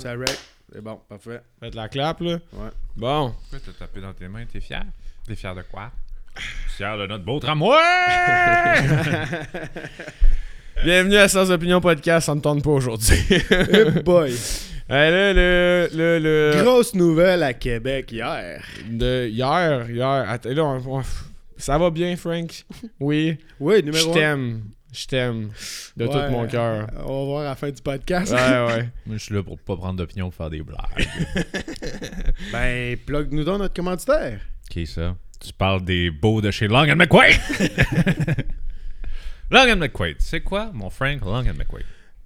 Ça rec. C'est bon, parfait. Faites la clap, là. Ouais. Bon. Pourquoi t'as tapé dans tes mains? T'es fier? T'es fier de quoi? Fier de notre beau tramway! Bienvenue à Sans Opinion Podcast. Ça me tente pas aujourd'hui. Hey boy. Hey, là, le, le, le, Grosse nouvelle à Québec hier. de hier, hier. Attends, là, on- on- ça va bien, Frank? Oui. Oui, Je numéro un. t'aime. Je t'aime. De Ouais, tout mon cœur. On va voir à la fin du podcast. Ouais, ouais. Moi, je suis là pour pas prendre d'opinion pour faire des blagues. Ben, plug-nous donc notre commanditaire. Qui ça? Tu parles des beaux de chez Long and McQuaid! Long and McQuaid, c'est quoi, mon Frank Long and McQuaid?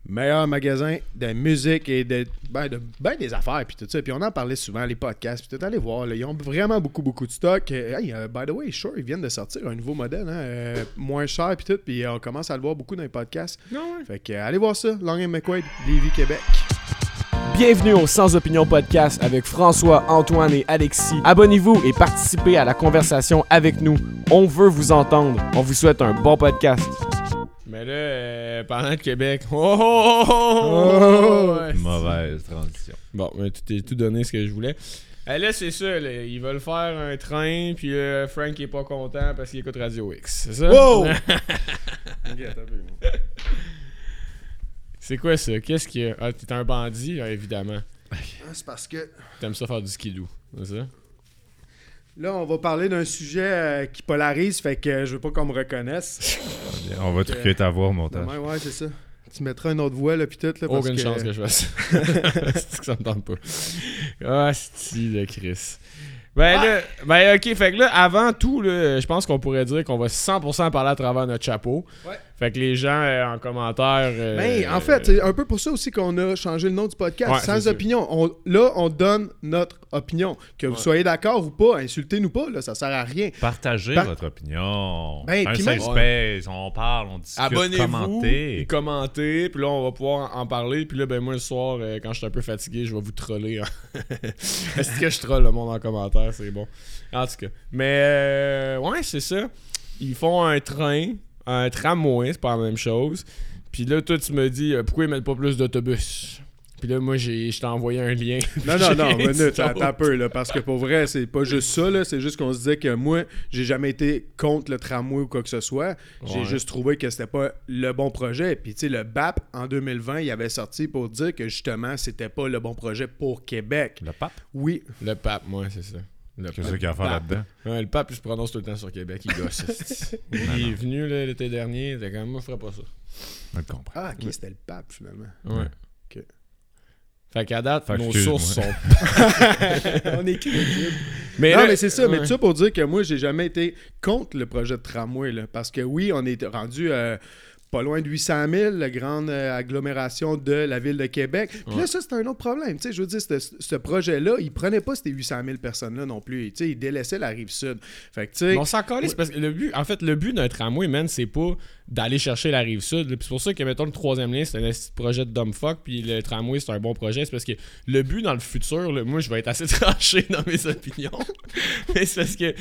Meilleur magasin de musique et de ben, de ben des affaires puis tout ça. Puis on en parlait souvent, les podcasts. Puis tout, allez voir, là, ils ont vraiment beaucoup, beaucoup de stock. Euh, Hey, euh, by the way, sure, ils viennent de sortir un nouveau modèle, hein, euh, moins cher puis tout. Puis euh, on commence à le voir beaucoup dans les podcasts. Non, ouais. Fait que euh, allez voir ça, Long and McQuaid, Lévis, Québec. Bienvenue au Sans Opinion Podcast avec François, Antoine et Alexis. Abonnez-vous et participez à la conversation avec nous. On veut vous entendre. On vous souhaite un bon podcast. Mais là, euh, parlant de Québec. Oh, oh, oh, oh, oh, ouais. Mauvaise transition. Bon, mais tout est tout donné ce que je voulais. Euh, là, c'est ça, là, ils veulent faire un train, puis euh, Frank est pas content parce qu'il écoute Radio X. C'est ça? Wow! c'est quoi ça? Qu'est-ce qu'il y a? Ah, t'es un bandit, ah, évidemment. Ah, c'est parce que T'aimes ça faire du skidoo, c'est ça? Là, on va parler d'un sujet euh, qui polarise, fait que je veux pas qu'on me reconnaisse. On va truquer ta voix au montage. Ouais, ouais, c'est ça. Tu mettras une autre voix, là, puis tout, là, parce Aucune que... chance que je fasse C'est que ça me tente pas. Ah, c'est de Chris. Ben là, ben ok, fait que là, avant tout, là, je pense qu'on pourrait dire qu'on va 100% parler à travers notre chapeau. Ouais. Fait que les gens en en commentaire. euh, Ben, en fait, c'est un peu pour ça aussi qu'on a changé le nom du podcast. Ouais, Sans opinion. On- là, on donne notre opinion. Que vous soyez d'accord ou pas, insultez-nous pas, là, ça sert à rien. Partagez Par- votre opinion. Ben, un puis safe même- space, on parle, on discute, Abonnez-vous, commentez. et commentez, puis là on va pouvoir en en parler, puis là ben moi le soir euh, quand je suis un peu fatigué, je vais vous troller. hein. Est-ce que je troll le monde en commentaire, c'est bon. En tout cas, mais euh, ouais, c'est ça. Ils font un train, un tramway, c'est pas la même chose. Puis là toi tu me dis euh, pourquoi ils mettent pas plus d'autobus? Puis là moi j'ai je t'ai envoyé un lien. Non, non, non, minute, attends un peu, là, parce que pour vrai, c'est pas juste ça, là, c'est juste qu'on se disait que moi, j'ai jamais été contre le tramway ou quoi que ce soit. J'ai Ouais. juste trouvé que c'était pas le bon projet. Puis, tu sais, le BAP, en 2020, il avait sorti pour dire que justement, c'était pas le bon projet pour Québec. Le pape? Oui, Le pape, moi c'est ça. Le Qu'est-ce pape. qu'il y a à faire là-dedans? Ouais, le pape, il se prononce tout le temps sur Québec, il gosse. il est venu là, l'été dernier, il était comme moi, je ferais pas ça. Je le comprends. Ah, ok, c'était le pape, finalement. Ouais. Ok. Fait qu'à date, Fait nos sources sont. On est crédible. Mais non, là- mais c'est ça. Mais tout ça pour dire que moi, j'ai jamais été contre le projet de tramway. Là, parce que oui, on est rendu euh, pas loin de 800 000, la grande euh, agglomération de la ville de Québec. Puis là, ça, c'est un autre problème. Tu sais, je veux dire, ce, projet-là, il prenait pas ces 800 000 personnes-là non plus. Tu sais, il délaissait la rive sud. Fait que, tu sais. Mais on s'en calisse parce que le but, en fait, le but d'un tramway, man, c'est pas d'aller chercher la rive sud. c'est pour ça que, mettons, le troisième lien, c'est un projet de dumb fuck, puis le tramway, c'est un bon projet. C'est parce que le but dans le futur, là, moi, je vais être assez tranché dans mes opinions. Mais c'est parce que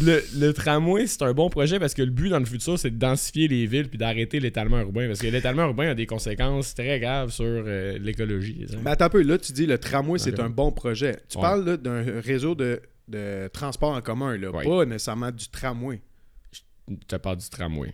le, le tramway, c'est un bon projet parce que le but dans le futur, c'est de densifier les villes puis d'arrêter l'étalement urbain. Parce que l'étalement urbain a des conséquences très graves sur euh, l'écologie. Mais attends un peu, là, tu dis le tramway, c'est un bon projet. Tu Ouais. parles d'un réseau de, de transport en commun, là, Ouais. pas nécessairement du tramway. Tu te parles du tramway.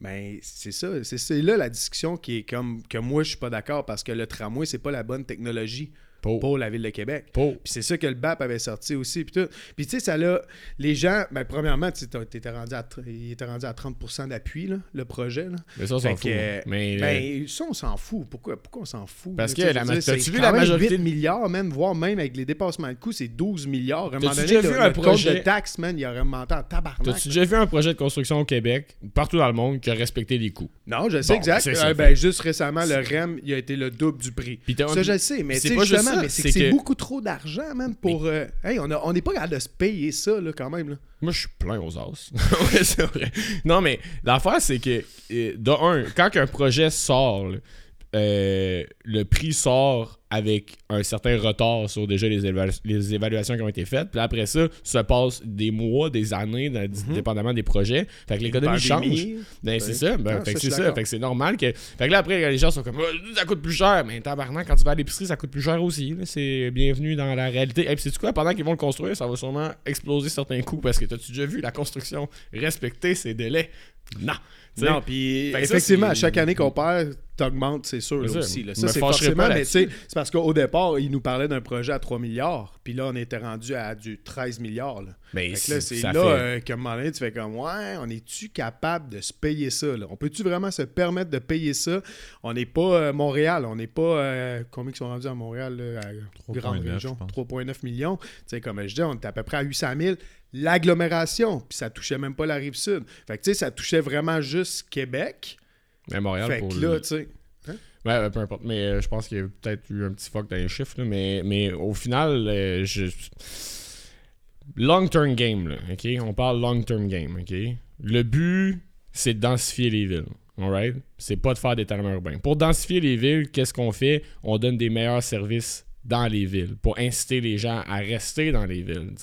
Mais c'est ça, c'est c'est là la discussion qui est comme que moi je suis pas d'accord parce que le tramway c'est pas la bonne technologie Pour. pour la ville de Québec. Pour. Puis c'est ça que le BAP avait sorti aussi puis tout. Puis tu sais ça là les gens ben premièrement tu t'étais rendu à il était rendu à 30% d'appui le projet là. Mais ça, on s'en fout. euh, Mais. euh, Ben ça on s'en fout. Pourquoi pourquoi on s'en fout Parce que la ma- c'est vu la majorité 8 milliards même voire même avec les dépassements de coûts, c'est 12 milliards. À un moment T'as-tu donné, déjà vu un projet- de taxes man, il aurait monté en tabarnak. T'as-tu déjà vu un projet de construction au Québec, partout dans le monde, qui a respecté les coûts? Non, je sais Bon, exact. Euh, ben, juste récemment, le REM, il a été le double du prix. Ça, je sais, mais c'est tu sais, justement, ça, mais c'est que beaucoup trop d'argent, man, pour... euh, hey, on n'est pas capable de se payer ça, là, quand même, là. Moi, je suis plein aux as. ouais, c'est vrai. Non, mais l'affaire, c'est que, euh, de un, quand un projet sort, là, euh, le prix sort avec un certain retard sur déjà les, les évaluations qui ont été faites. Puis après ça, se passe des mois, des années, dans- dépendamment des projets. Fait que l'économie change. Ben, c'est Oui. ça, ben, Ah, fait que c'est ça, fait que c'est normal que. Fait que là après les gens sont comme Ah, ça coûte plus cher, mais tabarnak, quand tu vas à l'épicerie, ça coûte plus cher aussi. C'est bienvenu dans la réalité. Et puis c'est quoi, pendant qu'ils vont le construire, ça va sûrement exploser certains coûts parce que t'as-tu déjà vu la construction respecter ses délais? Non. Non, puis ça, effectivement, à chaque année qu'on perd, t'augmentes, c'est sûr, là, aussi. là. Ça, c'est forcément, mais tu sais, parce qu'au départ, ils nous parlaient d'un projet à 3 milliards, puis là, on était rendu à du 13 milliards. Là. Fait que là, c'est là fait- euh, qu'à un moment donné, tu fais comme, ouais, on est-tu capable de se payer ça? Là? On peut-tu vraiment se permettre de payer ça? On n'est pas euh, Montréal, on n'est pas, euh, combien ils sont rendus à Montréal, là, à 3,9, grande je région? pense. 3,9 millions. Tu sais, comme je dis, on était à peu près à 800 000. L'agglomération, puis ça touchait même pas la rive sud. Fait que tu sais, ça touchait vraiment juste Québec. Mais Montréal fait pour que le- là, tu sais. Ouais, peu importe. Mais euh, je pense qu'il y a peut-être eu un petit fuck dans les chiffres. mais, mais au final, euh, je... long-term game, là, OK? On parle long-term game, OK? Le but, c'est de densifier les villes. Alright? C'est pas de faire d'étalement urbain. Pour densifier les villes, qu'est-ce qu'on fait? On donne des meilleurs services dans les villes pour inciter les gens à rester dans les villes.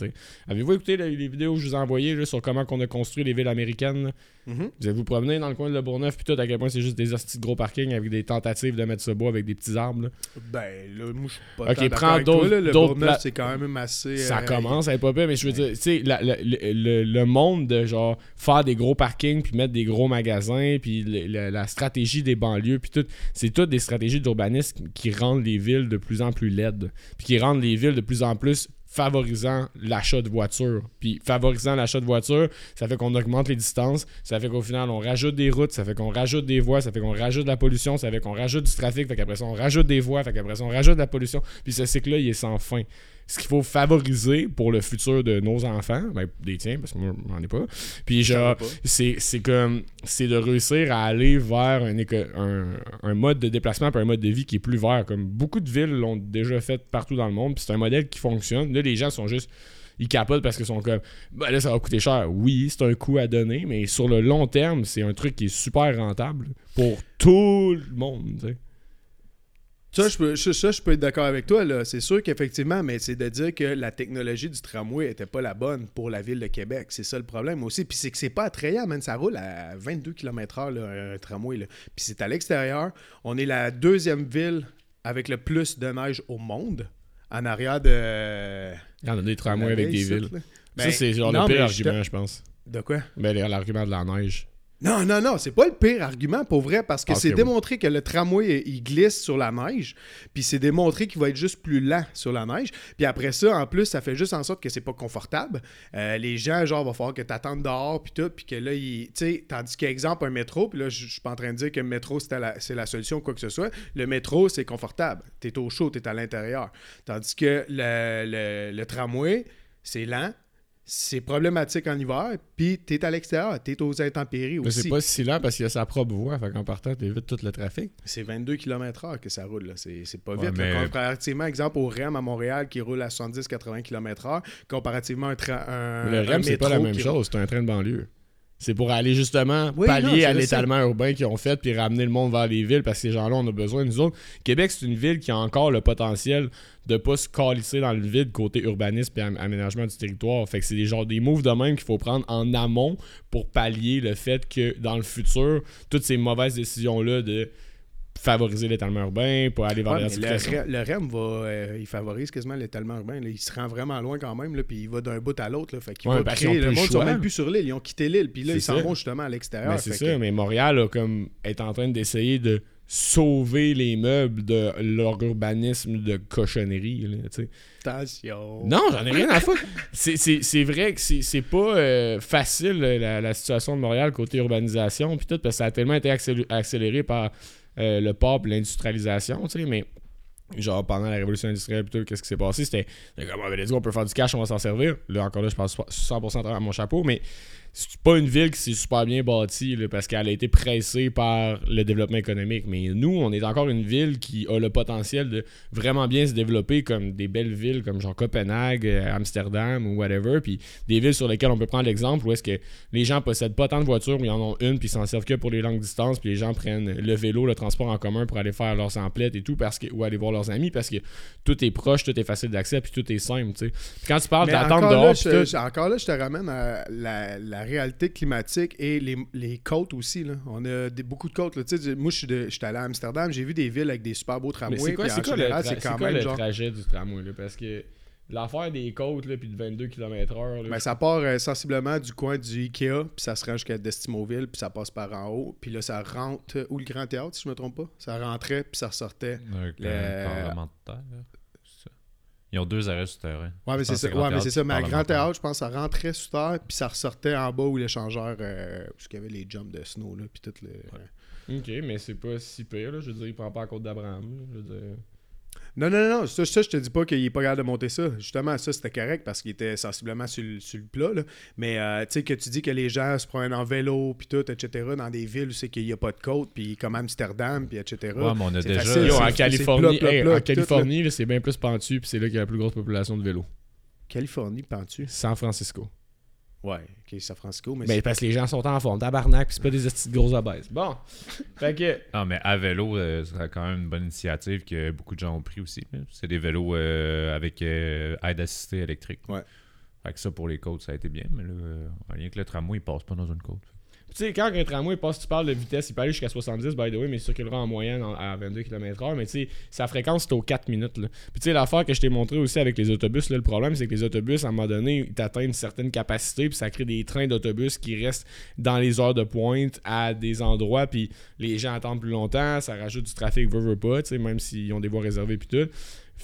Avez-vous écouté les, vidéos que je vous ai envoyées sur comment on a construit les villes américaines? Mhm. Vous allez vous promener dans le coin de Le Bourgneuf puis tout, à quel point c'est juste des hosties de gros parkings avec des tentatives de mettre ce bois avec des petits arbres. là? Ben, là, moi, je suis pas Ok, prends d'autres-. Le d'autres Bourgneuf, c'est quand même assez... Ça euh, commence à être pas pire, mais je veux dire, tu sais, le, le- le monde de genre faire des gros parkings puis mettre des gros magasins puis le- la stratégie des banlieues puis tout, c'est toutes des stratégies d'urbanisme qui rendent les villes de plus en plus laides puis qui rendent les villes de plus en plus favorisant l'achat de voitures. Puis favorisant l'achat de voitures, ça fait qu'on augmente les distances, ça fait qu'au final on rajoute des routes, ça fait qu'on rajoute des voies, ça fait qu'on rajoute de la pollution, ça fait qu'on rajoute du trafic, fait qu'après ça on rajoute des voies, fait qu'après ça on rajoute de la pollution. Puis ce cycle-là, il est sans fin. Ce qu'il faut favoriser pour le futur de nos enfants, ben, des tiens, parce que moi, j'en ai pas. Puis genre, c'est c'est comme, c'est de réussir à aller vers un, un, un mode de déplacement puis un mode de vie qui est plus vert. Comme beaucoup de villes l'ont déjà fait partout dans le monde, puis c'est un modèle qui fonctionne. Là, les gens sont juste ils capotent parce qu'ils sont comme ben là ça va coûter cher. Oui, c'est un coût à donner, mais sur le long terme, c'est un truc qui est super rentable pour tout le monde. tu sais. Ça, je peux, ça, je peux être d'accord avec toi. là. C'est sûr qu'effectivement, mais c'est de dire que la technologie du tramway était pas la bonne pour la ville de Québec. C'est ça le problème aussi. Puis c'est que c'est pas attrayant, man. Ça roule à 22 km/h, un tramway. là. Puis c'est à l'extérieur. On est la deuxième ville avec le plus de neige au monde. En arrière de. Il y en a des tramways avec des ville, villes. ça, Ben, c'est genre non, le pire mais je te- argument, je pense. De quoi? Ben, l'argument de la neige. Non, non, non, c'est pas le pire argument pour vrai parce que Ah, c'est oui. démontré que le tramway il glisse sur la neige, puis c'est démontré qu'il va être juste plus lent sur la neige. Puis après ça, en plus, ça fait juste en sorte que c'est pas confortable. Euh, les gens, genre, va falloir que t'attendes dehors, puis tout, puis que là, tu sais, tandis qu'exemple, un métro, puis là, je suis pas en train de dire que le métro, la- c'est la solution ou quoi que ce soit. Le métro, c'est confortable. T'es au chaud, t'es à l'intérieur. Tandis que le, le- le tramway, c'est lent. C'est problématique en hiver, puis t'es à l'extérieur, t'es aux intempéries Mais aussi. c'est pas si lent parce qu'il y a sa propre voie. Fait qu'en partant, t'évites tout le trafic. C'est 22 km/h que ça roule. là. C'est c'est pas vite. mais- Comparativement, exemple, au REM à Montréal qui roule à 70-80 km/h, comparativement à un, tra- un le REM, c'est pas la même qui- chose. C'est un train de banlieue. C'est pour aller justement Oui, pallier non, à le l'étalement urbain qu'ils ont fait puis ramener le monde vers les villes parce que ces gens-là, on a besoin. Nous autres, Québec, c'est une ville qui a encore le potentiel de pas se calisser dans le vide côté urbanisme et am- aménagement du territoire. Fait que c'est des genres des moves de même qu'il faut prendre en amont pour pallier le fait que dans le futur, toutes ces mauvaises décisions-là de favoriser l'étalement urbain, pour aller vers Ouais, la le, REM va, euh, il favorise quasiment l'étalement urbain. là. Il se rend vraiment loin quand même, là, puis il va d'un bout à l'autre. Fait qu'il Ouais, va créer- le monde ne sont même plus sur l'île. Ils ont quitté l'île, puis là, ils s'en vont justement à l'extérieur. Mais c'est ça, que- mais Montréal comme est en train d'essayer de sauver les meubles de leur urbanisme de cochonnerie. là. Attention. Non, j'en ai rien à foutre. C'est- vrai que c'est pas euh, facile la, la situation de Montréal côté urbanisation puis tout parce que ça a tellement été accélé- accéléré par euh, le et l'industrialisation, tu sais, mais genre pendant la révolution industrielle plutôt qu'est-ce qui s'est passé? C'était comme Ah, ben, let's go, on peut faire du cash on va s'en servir. Là encore là je passe 100% à mon chapeau mais c'est pas une ville qui s'est super bien bâtie là, parce qu'elle a été pressée par le développement économique. Mais nous, on est encore une ville qui a le potentiel de vraiment bien se développer comme des belles villes comme genre Copenhague, euh, Amsterdam ou whatever. Puis des villes sur lesquelles on peut prendre l'exemple où est-ce que les gens possèdent pas tant de voitures, mais ils en ont une, puis ils s'en servent que pour les longues distances. Puis les gens prennent le vélo, le transport en commun pour aller faire leurs emplettes et tout, parce que, ou aller voir leurs amis parce que tout est proche, tout est facile d'accès, puis tout est simple. Puis quand tu parles encore, dehors, je, encore là, je te ramène à la, la réalité climatique et les, les côtes aussi. Là. On a des- beaucoup de côtes. Là. Tu sais, moi, je suis de- j'étais allé à Amsterdam, j'ai vu des villes avec des super beaux tramways. c'est quoi, puis c'est en quoi le, général, tra- c'est c'est quand quoi même le genre. trajet du tramway? Là? Parce que l'affaire des côtes, là, puis de 22 km/h. là, Ben, ça part euh, sensiblement du coin du Ikea, puis ça se rend jusqu'à Destimoville, puis ça passe par en haut. Puis là, ça rentre. euh, Où le Grand Théâtre, si je me trompe pas? Ça rentrait, puis ça ressortait. Avec Le- le parlementaire. là, c'est ça. Ils ont deux arrêts souterrains. Ouais, mais c'est ça. Ouais, mais c'est ça. Mais à Grand. Théâtre, je pense que ça rentrait sous terre, puis ça ressortait en bas où l'échangeur, euh, où il y avait les jumps de snow, là, puis tout le. Ok, mais c'est pas si pire. Là. Je veux dire, il prend pas la côte d'Abraham. Je veux dire... Non, non, non. Ça, ça, je te dis pas qu'il est pas capable de monter ça. Justement, ça, c'était correct parce qu'il était sensiblement sur, le- sur le plat. là. Mais, euh, tu sais, que tu dis que les gens se prennent en vélo, puis tout, etc., dans des villes où c'est qu'il n'y a pas de côte, puis comme Amsterdam, puis etc. Ouais, mais on a déjà. facile, Yo, c'est- en Californie, plat, plat, hey, plat, en Californie c'est bien plus pentu, puis c'est là qu'il y a la plus grosse population de vélos. Californie, penses-tu? San Francisco. Ouais, ok, San Francisco, mais. Ben, parce que les gens sont en forme, tabarnak, puis c'est pas des de grosses abaises. Bon. fait que. Non, mais à vélo, euh, c'est quand même une bonne initiative que beaucoup de gens ont pris aussi. C'est des vélos euh, avec euh, aide assistée électrique. Ouais. Fait que ça, pour les côtes, ça a été bien. Mais là, euh, rien que le tramway, il passe pas dans une côte. Tu sais, quand un tramway passe, tu parles de vitesse, il peut aller jusqu'à 70, by the way, mais il circulera en moyenne en- à 22 km/h. Mais tu sais, sa fréquence, c'est aux 4 minutes. Là. Puis tu sais, l'affaire que je t'ai montré aussi avec les autobus, le problème, c'est que les autobus, à un moment donné, ils atteignent une certaine capacité, puis ça crée des trains d'autobus qui restent dans les heures de pointe à des endroits, puis les gens attendent plus longtemps, ça rajoute du trafic, veut pas, tu sais, même s'ils ont des voies réservées, puis tout.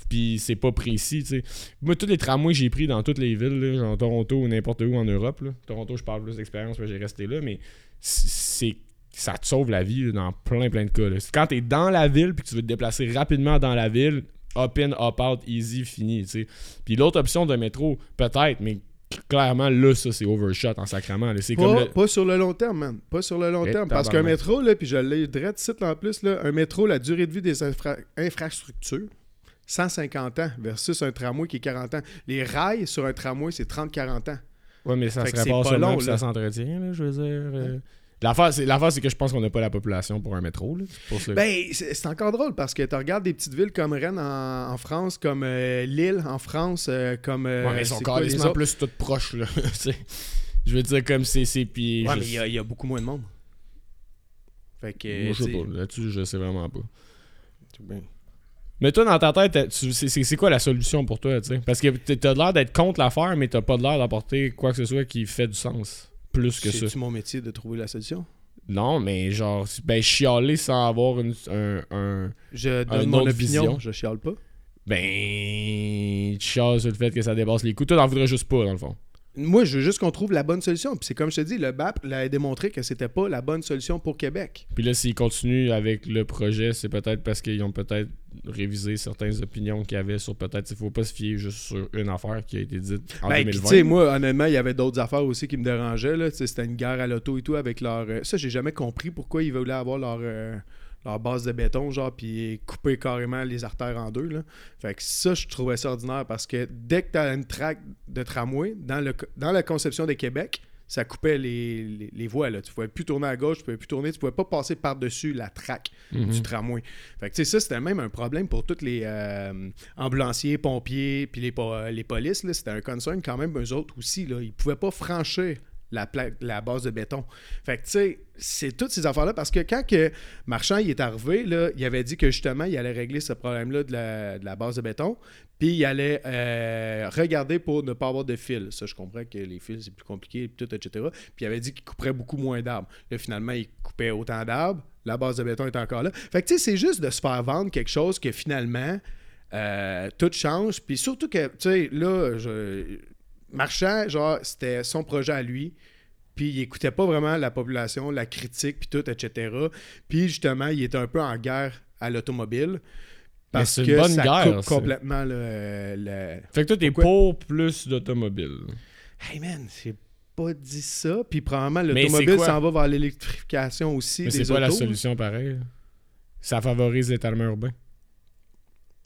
Puis c'est pas précis, tu sais. Moi, tous les tramways que j'ai pris dans toutes les villes, là, genre Toronto ou n'importe où en Europe, là. Toronto, je parle plus d'expérience, j'ai resté là, mais c'est ça te sauve la vie là, dans plein plein de cas. là. Quand t'es dans la ville puis que tu veux te déplacer rapidement dans la ville, up in, up out, easy, fini. tu sais. Puis l'autre option de métro, peut-être, mais clairement là, ça c'est overshot en sacrament. là. Comme Pas, le- pas sur le long terme, man. Pas sur le long terme. Parce qu'un métro, là, puis je l'ai direct site en plus, là, un métro, la durée de vie des infra- infrastructures, 150 ans versus un tramway qui est 40 ans. Les rails sur un tramway, c'est 30-40 ans. Ouais, mais ça Fait se répare pas long, ça s'entretient, là, je veux dire. euh. L'affaire, c'est, l'affaire, c'est que je pense qu'on n'a pas la population pour un métro. Là. Pour. Ben, c'est c'est encore drôle parce que tu regardes des petites villes comme Rennes en, en France, comme euh, Lille en France, euh, comme. euh, ouais, mais ils sont les autres? plus toutes proches. Là. Je veux dire, comme c'est. c'est puis Ouais, je- mais il y a- il y, a beaucoup moins de monde. Fait que. Moi, je sais pas. Là-dessus, je sais vraiment pas. tout bien. Mais toi, dans ta tête, c'est, c'est- c'est quoi la solution pour toi, tu sais? Parce que t'as l'air d'être contre l'affaire, mais t'as pas l'air d'apporter quoi que ce soit qui fait du sens. Plus que ça. C'est-tu mon métier de trouver la solution? Non, mais genre, ben, chialer sans avoir une, un, un- Je donne mon opinion, vision. je chiale pas. Ben, tu chiales sur le fait que ça dépasse les coups. Toi, t'en voudrais juste pas, dans le fond. Moi, je veux juste qu'on trouve la bonne solution. Puis c'est comme je te dis, le BAP l'a démontré que c'était pas la bonne solution pour Québec. Puis là, s'ils continuent avec le projet, c'est peut-être parce qu'ils ont peut-être révisé certaines opinions qu'il y avait sur peut-être. Il faut pas se fier juste sur une affaire qui a été dite en Ben, puis 2020. tu sais, moi, honnêtement, il y avait d'autres affaires aussi qui me dérangeaient. Là. C'était une guerre à l'auto et tout avec leur. euh, Ça, j'ai jamais compris pourquoi ils voulaient avoir leur, euh, leur base de béton, genre, puis couper carrément les artères en deux. Là. Fait que ça, je trouvais ça ordinaire parce que dès que tu as une traque de tramway, dans, le, dans la conception de Québec, ça coupait les, les, les voies. Là. Tu pouvais plus tourner à gauche, tu pouvais plus tourner, tu pouvais pas passer par-dessus la traque Mhm. du tramway. Fait que tu sais, ça, c'était même un problème pour tous les euh, ambulanciers, pompiers, puis les, les polices. C'était un concern quand même, eux autres aussi. Là. Ils pouvaient pas franchir la, base de béton. Fait que tu sais, c'est toutes ces affaires-là parce que quand que Marchand il est arrivé, là, il avait dit que justement, il allait régler ce problème-là de la, base de béton, puis il allait euh, regarder pour ne pas avoir de fils. Ça, je comprends que les fils, c'est plus compliqué, puis tout, etc. Puis il avait dit qu'il couperait beaucoup moins d'arbres. Là, finalement, il coupait autant d'arbres. La base de béton est encore là. Fait que tu sais, c'est juste de se faire vendre quelque chose que finalement, euh, tout change. Puis surtout que, tu sais, là, je... Marchand, genre, c'était son projet à lui. Puis il écoutait pas vraiment la population, la critique, puis tout, etc. Puis justement, il était un peu en guerre à l'automobile. Parce que bonne ça guerre, coupe ça. complètement le, le- Fait que toi, t'es pour plus d'automobiles. Hey man, c'est pas dit ça. Puis probablement, l'automobile quoi? s'en va vers l'électrification aussi Mais c'est pas la solution pareil. Ça favorise l'étalement urbain.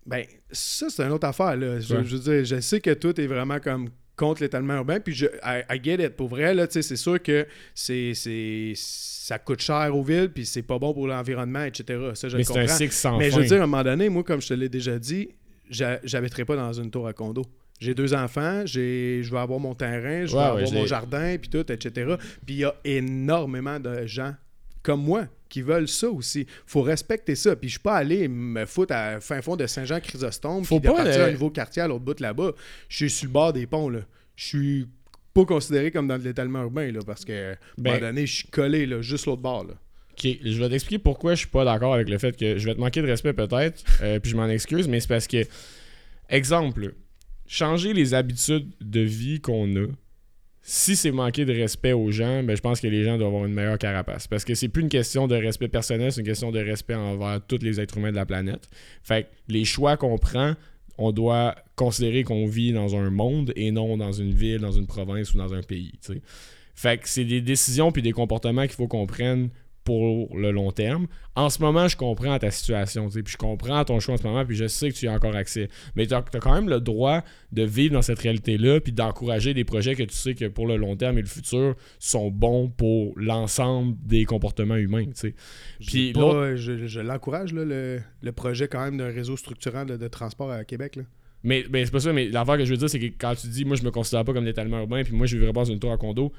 Ben, ça, c'est une autre affaire. Là. Je, Ouais. je veux dire, je sais que tout est vraiment comme contre l'étalement urbain. Puis, je, I, I get it. Pour vrai, là, c'est sûr que c'est, c'est, ça coûte cher aux villes, puis c'est pas bon pour l'environnement, etc. Ça, je Mais c'est un comprends. cycle sans Mais je veux dire, à un moment donné, moi, comme je te l'ai déjà dit, j'a- j'habiterai pas dans une tour à condo. J'ai deux enfants, j'ai, je vais avoir mon terrain, je vais Ouais, avoir ouais, mon jardin, puis tout, etc. Puis il y a énormément de gens comme moi qui veulent ça aussi. faut respecter ça. Puis je suis pas allé me foutre à fin fond de Saint-Jean-Chrysostome puis de pas partir le- à un nouveau quartier à l'autre bout là-bas. Je suis sur le bord des ponts, là. Je suis pas considéré comme dans l'étalement urbain, là, parce que, à un Ben- moment donné, je suis collé, là, juste l'autre bord, là. Ok, je vais t'expliquer pourquoi je suis pas d'accord avec le fait que je vais te manquer de respect peut-être, euh, puis je m'en excuse, mais c'est parce que, exemple, changer les habitudes de vie qu'on a, si c'est manquer de respect aux gens, ben, je pense que les gens doivent avoir une meilleure carapace. Parce que c'est plus une question de respect personnel, c'est une question de respect envers tous les êtres humains de la planète. Fait les choix qu'on prend, on doit considérer qu'on vit dans un monde et non dans une ville, dans une province ou dans un pays. Fait c'est des décisions puis des comportements qu'il faut qu'on prenne pour le long terme. En ce moment, je comprends ta situation, tu sais, puis je comprends ton choix en ce moment, puis je sais que tu y as encore accès. Mais tu as, quand même le droit de vivre dans cette réalité-là, puis d'encourager des projets que tu sais que pour le long terme et le futur sont bons pour l'ensemble des comportements humains, tu sais. Je Puis pas, je, je l'encourage, le, le projet quand même d'un réseau structurant de, de transport à Québec. Là. Mais, mais c'est pas ça, mais l'affaire que je veux dire, c'est que quand tu dis, moi, je me considère pas comme l'étalement urbain, puis moi, je vivrais pas dans une tour à condo,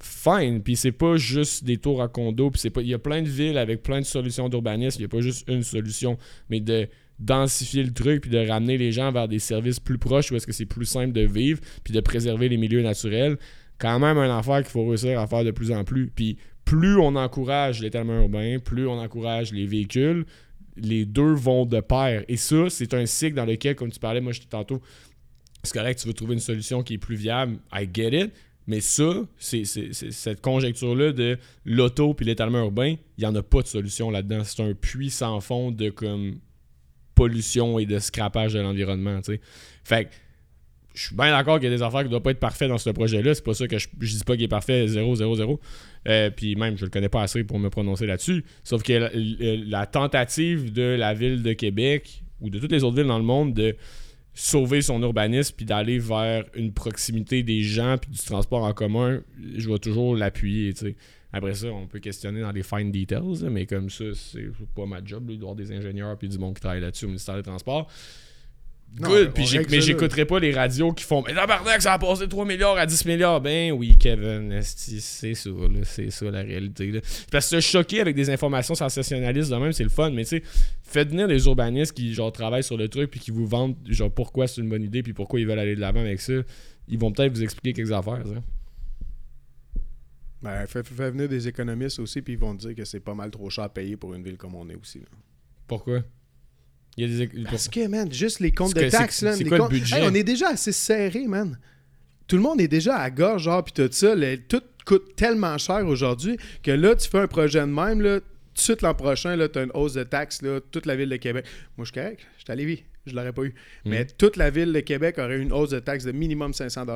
fine. Puis c'est pas juste des tours à condo, puis c'est pas. Il y a plein de villes avec plein de solutions d'urbanisme, il y a pas juste une solution, mais de densifier le truc, puis de ramener les gens vers des services plus proches où est-ce que c'est plus simple de vivre, puis de préserver les milieux naturels. Quand même, un affaire qu'il faut réussir à faire de plus en plus. Puis plus on encourage l'étalement urbain, plus on encourage les véhicules, les deux vont de pair. Et ça, c'est un cycle dans lequel, comme tu parlais, moi, je tantôt, c'est correct, tu veux trouver une solution qui est plus viable, I get it. Mais ça, c'est, cette conjecture-là de l'auto puis l'étalement urbain, il n'y en a pas de solution là-dedans. C'est un puits sans fond de comme pollution et de scrapage de l'environnement. Fait que je suis bien d'accord qu'il y a des affaires qui ne doivent pas être parfaites dans ce projet-là. C'est pas ça que je, je dis pas qu'il est parfait 0, 0, 0. Euh, puis même, je le connais pas assez pour me prononcer là-dessus. Sauf que la tentative de la ville de Québec ou de toutes les autres villes dans le monde de sauver son urbanisme puis d'aller vers une proximité des gens puis du transport en commun, je vais toujours l'appuyer. Après ça, on peut questionner dans les fine details, mais comme ça, c'est pas ma job, là, avoir des ingénieurs puis du monde qui travaille là-dessus au ministère des Transports. Good, puis mais j'écouterai pas les radios qui font Mais tabarnak, ça a passé de 3 milliards à 10 milliards. Ben oui, Kevin, c'est ça, c'est ça la réalité. Là. Parce que se choquer avec des informations sensationnalistes de même, c'est le fun, mais tu sais, faites venir des urbanistes qui genre travaillent sur le truc puis qui vous vendent genre pourquoi c'est une bonne idée puis pourquoi ils veulent aller de l'avant avec ça. Ils vont peut-être vous expliquer quelques affaires. ça. Ben, fais, fais venir des économistes aussi, puis ils vont te dire que c'est pas mal trop cher à payer pour une ville comme on est aussi. là. Pourquoi? Il y a des. Parce que, man, juste les comptes de taxes, là. c'est le comptes- budget? Hey, on est déjà assez serré, man. Tout le monde est déjà à gorge, genre, puis tout ça. le- tout coûte tellement cher aujourd'hui que là, tu fais un projet de même, là. Tout de suite l'an prochain, là, tu as une hausse de taxes, là, toute la ville de Québec. Moi, je suis correct. Je suis à Lévis. Je l'aurais pas eu. Mais Mm. toute la ville de Québec aurait eu une hausse de taxes de minimum 500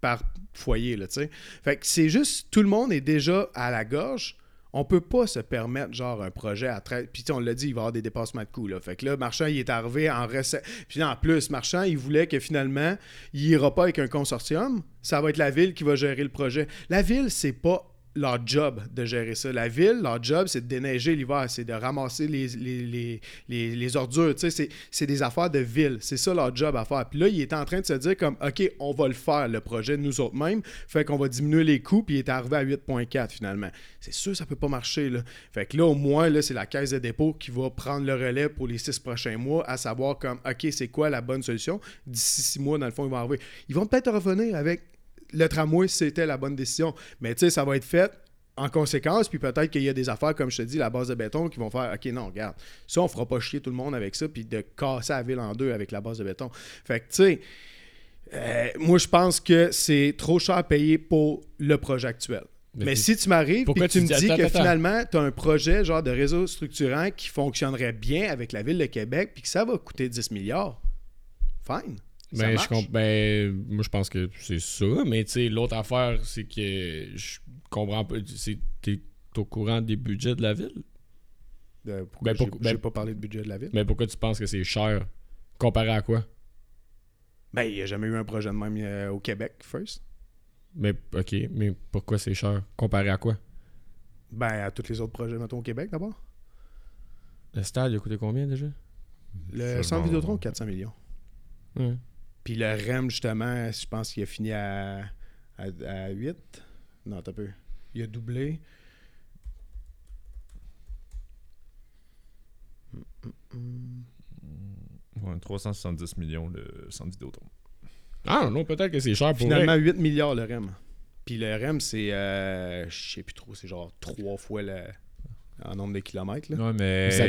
par foyer, là, tu sais. Fait que c'est juste, tout le monde est déjà à la gorge. On peut pas se permettre, genre, un projet à 13... Puis, on l'a dit, il va y avoir des dépassements de coûts, là. Fait que là, Marchand, il est arrivé en recette... Puis en plus, Marchand, il voulait que finalement, il ira pas avec un consortium. Ça va être la ville qui va gérer le projet. La ville, c'est pas leur job de gérer ça. La ville, leur job, c'est de déneiger l'hiver, c'est de ramasser les, les, les, les, ordures. C'est- des affaires de ville. C'est ça leur job à faire. Puis là, il est en train de se dire comme, OK, on va le faire, le projet, nous autres mêmes. Fait qu'on va diminuer les coûts, puis il est arrivé à 8.4 finalement. C'est sûr, ça peut pas marcher. Là. Fait que là, au moins, là, c'est la caisse de dépôt qui va prendre le relais pour les six prochains mois, à savoir comme, OK, c'est quoi la bonne solution? D'ici six mois, dans le fond, ils vont arriver. Ils vont peut-être revenir avec le tramway, c'était la bonne décision. Mais tu sais, ça va être fait en conséquence, puis peut-être qu'il y a des affaires, comme je te dis, la base de béton, qui vont faire OK, non, regarde, ça, on fera pas chier tout le monde avec ça, puis de casser la ville en deux avec la base de béton. Fait que, tu sais, euh, moi, je pense que c'est trop cher à payer pour le projet actuel. Mais si tu m'arrives et tu tu me dis- dis attends, que attends. finalement, tu as un projet genre de réseau structurant qui fonctionnerait bien avec la ville de Québec puis que ça va coûter 10 milliards, fine. Ça Ben, je ben, moi, je pense que c'est ça. Mais tu sais, l'autre affaire, c'est que je comprends pas. c'est- T'es au courant des budgets de la ville? Pourquoi Ben, j'ai pourquoi- j'ai ben- pas parlé de budget de la ville? Mais pourquoi tu penses que c'est cher? Comparé à quoi? Ben, il n'y a jamais eu un projet de même euh, au Québec, first. Mais ok, mais pourquoi c'est cher? Comparé à quoi? Ben, à tous les autres projets, mettons, au Québec, d'abord. Le stade, il a coûté combien déjà? Le Ça, centre bon. Vidéotron, 400 millions. Ouais. Puis le REM, justement, je pense qu'il a fini à, à, à 8. Non, t'as peu. Il a doublé. Ouais, 370 millions le centre Vidéotron. Ah non, peut-être que c'est cher pour Finalement, vrai. 8 milliards le REM. Puis le REM, c'est, euh, je sais plus trop, c'est genre trois fois le, en nombre de kilomètres. Là. Ouais, mais Ça a-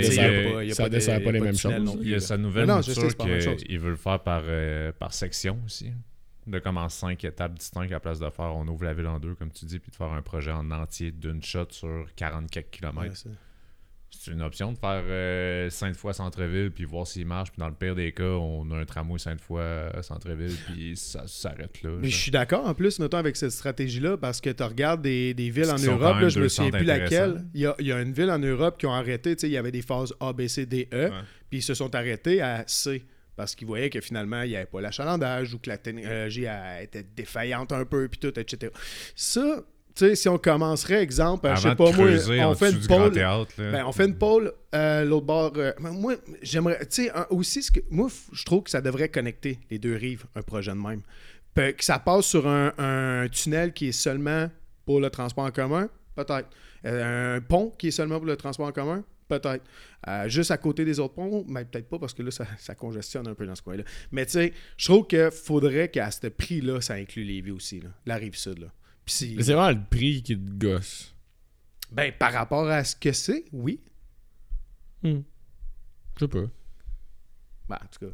dessert pas- les mêmes choses. il y a sa nouvelle non, mouture qu'il veut le faire par, euh, par section aussi. De comme en cinq étapes distinctes à la place de faire on ouvre la ville en deux, comme tu dis, puis de faire un projet en entier d'une shot sur 44 km. Ouais, ça. C'est une option de faire euh, cinq fois centre-ville puis voir s'il marche. Puis dans le pire des cas, on a un tramway fois à centre-ville puis ça s'arrête là. Mais je suis d'accord en plus, mettons, avec cette stratégie-là, parce que tu regardes des, des villes en Europe, là, je me souviens plus laquelle. Il y a, il y a une ville en Europe qui ont arrêté, tu sais, il y avait des phases A, B, C, D, E, puis ils se sont arrêtés à C. Parce qu'ils voyaient que finalement, il n'y avait pas l'achalandage ou que la technologie elle, était défaillante un peu, puis tout, etc. Ça, tu sais, si on commencerait, exemple, je Avant sais de pas moi, creuser on fait théâtre. Ben, on fait une pôle, euh, l'autre bord. euh, moi, j'aimerais. Tu sais, aussi, ce que, moi, je trouve que ça devrait connecter les deux rives, un projet de même. Pe- que ça passe sur un, un tunnel qui est seulement pour le transport en commun, peut-être. Euh, un pont qui est seulement pour le transport en commun, peut-être. Euh, juste à côté des autres ponts, mais peut-être pas parce que là, ça, ça congestionne un peu dans ce coin-là. Mais tu sais, je trouve qu'il faudrait qu'à ce prix-là, ça inclut Lévis aussi, là, la rive sud. Là. C'est vraiment le prix qui te gosse. ben, par rapport à ce que c'est, oui. Hmm. Je sais pas. Ben, en tout cas.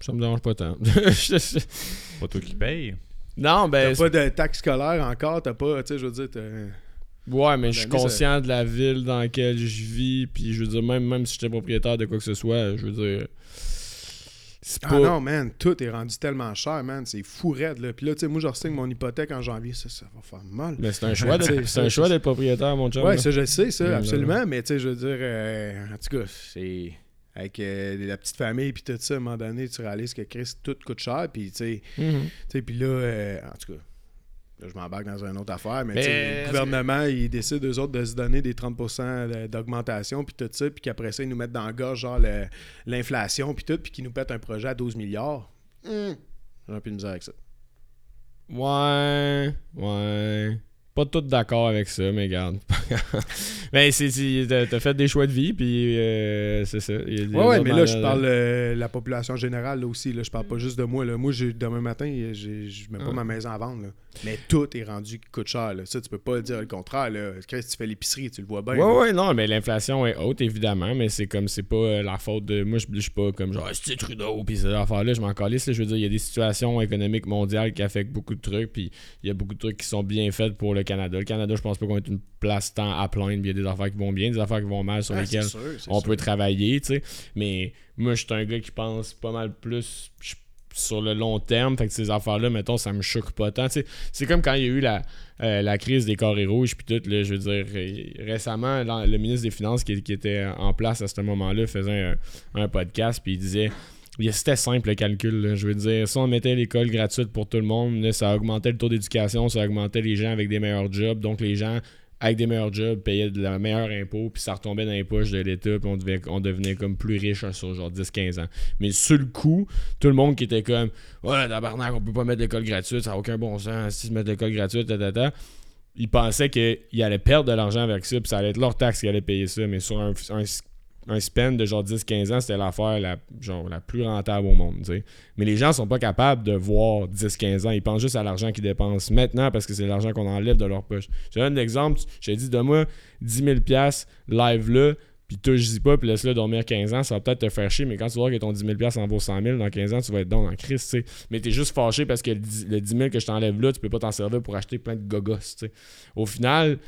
Ça me dérange pas tant. Pas toi qui paye. non, ben. T'as pas de taxe scolaire encore, t'as pas, tu sais, je veux dire, t'as- Ouais, mais je suis ça- conscient de la ville dans laquelle je vis, puis je veux dire, même, même si j'étais propriétaire de quoi que ce soit, je veux dire. C'est Ah non, man, tout est rendu tellement cher, man, c'est fou raide, là. Puis là, tu sais, moi, je resigne mon hypothèque en janvier, ça, ça va faire mal. Mais c'est un choix c'est un choix d'être propriétaire, mon chum. Ouais, là. ça, je le sais, ça, Ouais, absolument, mais tu sais, je veux dire, euh, en tout cas, c'est... Avec euh, la petite famille, puis tout ça, à un moment donné, tu réalises que Chris, tout coûte cher, puis tu sais, Mhm. tu sais, puis là, euh, en tout cas, je m'embarque dans une autre affaire, mais, le gouvernement, il décide, eux autres, de se donner des 30% de- d'augmentation, puis tout ça, puis qu'après ça, ils nous mettent dans la gorge, genre, le- l'inflation, puis tout, puis qu'ils nous pètent un projet à 12 milliards. Hum, J'ai un peu de misère avec ça. Ouais. Ouais. Pas tout d'accord avec ça, mais regarde. mais c'est, c'est- t'as, fait des choix de vie, puis euh, c'est ça. Il y a des Ouais, mais là, je parle de la population générale, là aussi, là, je parle pas juste de moi, là. Moi, demain matin, je mets pas Ah. ma maison à vendre, là. Mais tout est rendu qui coûte cher, là. Ça, tu peux pas dire le contraire, là. Chris, tu fais l'épicerie, tu le vois bien. Ouais, là. ouais, non, mais l'inflation est haute, évidemment, mais c'est comme, c'est pas euh, la faute de. Moi, je je suis pas comme genre, c'est Trudeau, puis ces affaires-là, je m'en calisse. là. Je veux dire, il y a des situations économiques mondiales qui affectent beaucoup de trucs, puis il y a beaucoup de trucs qui sont bien faits pour le Canada. Le Canada, je pense pas qu'on est une place tant à plaindre, il y a des affaires qui vont bien, des affaires qui vont mal sur Ah, lesquelles sûr, on sûr. peut travailler, tu sais. Mais moi, je suis un gars qui pense pas mal plus je- sur le long terme. Fait que ces affaires-là, mettons, ça me choque pas tant. C'est comme quand il y a eu la, euh, la crise des carrés rouges, puis tout, là, je veux dire, récemment, le ministre des Finances qui, était en place à ce moment-là faisait un, un podcast, puis il disait. C'était simple le calcul. Je veux dire, si on mettait l'école gratuite pour tout le monde, ça augmentait le taux d'éducation, ça augmentait les gens avec des meilleurs jobs. Donc les gens avec des meilleurs jobs payaient de la meilleure impôt, puis ça retombait dans les poches de l'État, puis on, devait- on devenait comme plus riche sur genre 10-15 ans. Mais sur le coup, tout le monde qui était comme Ouais, tabarnak, on peut pas mettre l'école gratuite, ça n'a aucun bon sens, si se mettre l'école gratuite, ta, ta, ta. Ils pensaient qu'ils allaient perdre de l'argent avec ça, puis ça allait être leur taxe qui allait payer ça, mais sur un, un, un spend de genre 10-15 ans, c'était l'affaire la, la plus rentable au monde. Mais les gens sont pas capables de voir 10-15 ans. Ils pensent juste à l'argent qu'ils dépensent maintenant parce que c'est l'argent qu'on enlève de leur poche. Je te donne un exemple. J'ai dit, donne-moi 10 000 live là, puis touche-y pas, puis laisse-le dormir 15 ans. Ça va peut-être te faire chier, mais quand tu vois que ton 10 000 en vaut 100 000 dans 15 ans, tu vas être dans en crise, tu sais. Mais t'es juste fâché parce que le 10 le 10 000 que je t'enlève là, tu peux pas t'en servir pour acheter plein de gogos. Au final,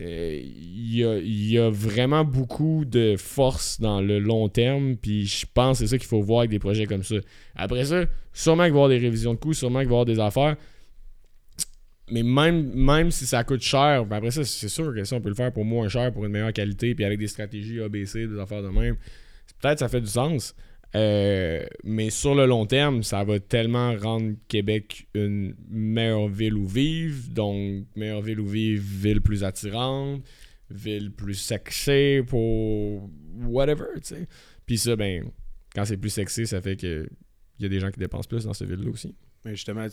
euh, il y, a, il y a vraiment beaucoup de force dans le long terme, puis je pense que c'est ça qu'il faut voir avec des projets comme ça. Après ça, sûrement qu'il va y avoir des révisions de coûts, sûrement qu'il va y avoir des affaires, mais même, même si ça coûte cher, ben après ça, c'est sûr que si on peut le faire pour moins cher, pour une meilleure qualité, puis avec des stratégies ABC, des affaires de même, peut-être ça fait du sens. Euh, mais sur le long terme, ça va tellement rendre Québec une meilleure ville où vivre. Donc, meilleure ville où vivre, ville plus attirante, ville plus sexy pour whatever, tu sais. Puis ça, ben, quand c'est plus sexy, ça fait que il y a des gens qui dépensent plus dans cette ville-là aussi. Mais justement,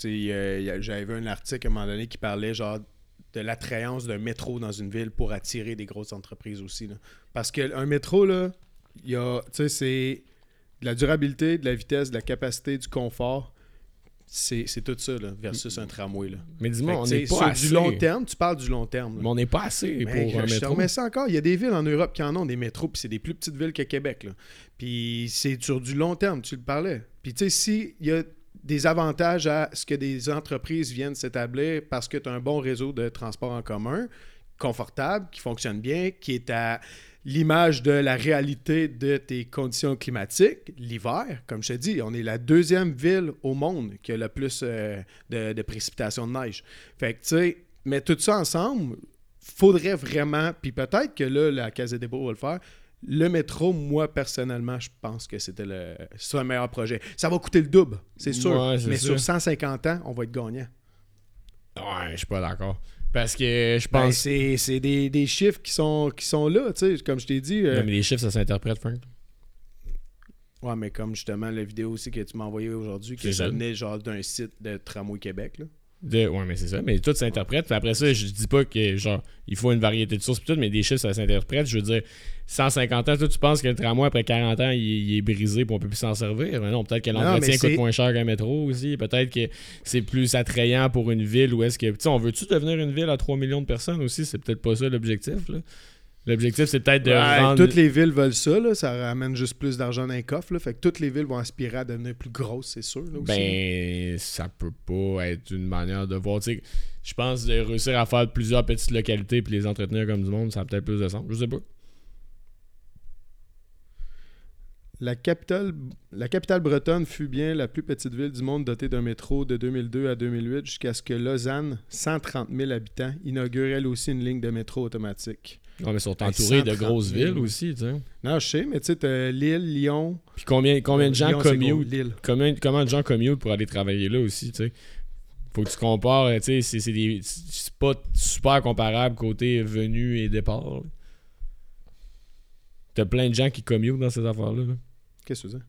a- j'avais vu un article à un moment donné qui parlait genre de l'attrayance d'un métro dans une ville pour attirer des grosses entreprises aussi. là. Parce qu'un métro, là, il y a, tu sais, c'est de la durabilité, de la vitesse, de la capacité, du confort. C'est tout ça, là, versus un tramway. Là. Mais dis-moi, on n'est pas sur assez. du long terme, tu parles du long terme. là. Mais on n'est pas assez Mais pour un métro. remets ça encore. Il y a des villes en Europe qui en ont des métros, puis c'est des plus petites villes que Québec. Là. Puis c'est sur du long terme, tu le parlais. Puis tu sais, s'il y a des avantages à ce que des entreprises viennent s'établir parce que tu as un bon réseau de transport en commun, confortable, qui fonctionne bien, qui est à l'image de la réalité de tes conditions climatiques, l'hiver, comme je te dis, on est la deuxième ville au monde qui a le plus euh, de, de précipitations de neige. Fait que, tu sais, mais tout ça ensemble, faudrait vraiment, puis peut-être que là, la Casa des Beaux va le faire. Le métro, moi, personnellement, je pense que c'était le c'est un meilleur projet. Ça va coûter le double, c'est sûr. Ouais, mais sûr. sur 150 ans, on va être gagnant. Ouais, je suis pas d'accord. Parce que je Ben, pense. c'est c'est des, des chiffres qui sont, qui sont là, tu sais, comme je t'ai dit. euh, Non, mais les chiffres, ça s'interprète, Frank. Ouais, mais comme justement la vidéo aussi que tu m'as envoyée aujourd'hui, ça. venait genre d'un site de Tramway Québec. Là. De- ouais, mais c'est ça. Mais tout s'interprète. Après ça, je dis pas que genre il faut une variété de sources pis tout, mais des chiffres, ça s'interprète. Je veux dire, 150 ans, toi, tu penses que le tramway, après 40 ans, il, il est brisé pour on peut plus s'en servir? Mais non, peut-être que l'entretien coûte moins cher qu'un métro aussi. Peut-être que c'est plus attrayant pour une ville où est-ce que. Tu sais, on veut-tu devenir une ville à 3 millions de personnes aussi? C'est peut-être pas ça l'objectif. L'objectif, c'est peut-être de Ouais, rendre. Toutes les villes veulent ça, là, ça ramène juste plus d'argent dans les coffres. Là, fait que toutes les villes vont aspirer à devenir plus grosses, c'est sûr. Là, aussi. Ben, ça peut pas être une manière de voir. Tu sais, je pense de réussir à faire plusieurs petites localités puis les entretenir comme du monde, ça a peut-être plus de sens. Je sais pas. La capitale, la capitale bretonne fut bien la plus petite ville du monde dotée d'un métro de 2002 à 2008 jusqu'à ce que Lausanne, 130 000 habitants, inaugure elle aussi une ligne de métro automatique. Non, mais ils sont entourés de 130 grosses 000, villes aussi, tu sais. Non, je sais, mais tu sais, Lille, Lyon. Puis combien, combien de gens Lyon, c'est gros, commutent combien, de gens commutent pour aller travailler là aussi, tu sais? Faut que tu compares, tu sais, c'est- c'est c'est pas super comparable côté venu et départ. T'as plein de gens qui commutent dans ces affaires-là. là. Qu'est-ce que tu veux dire?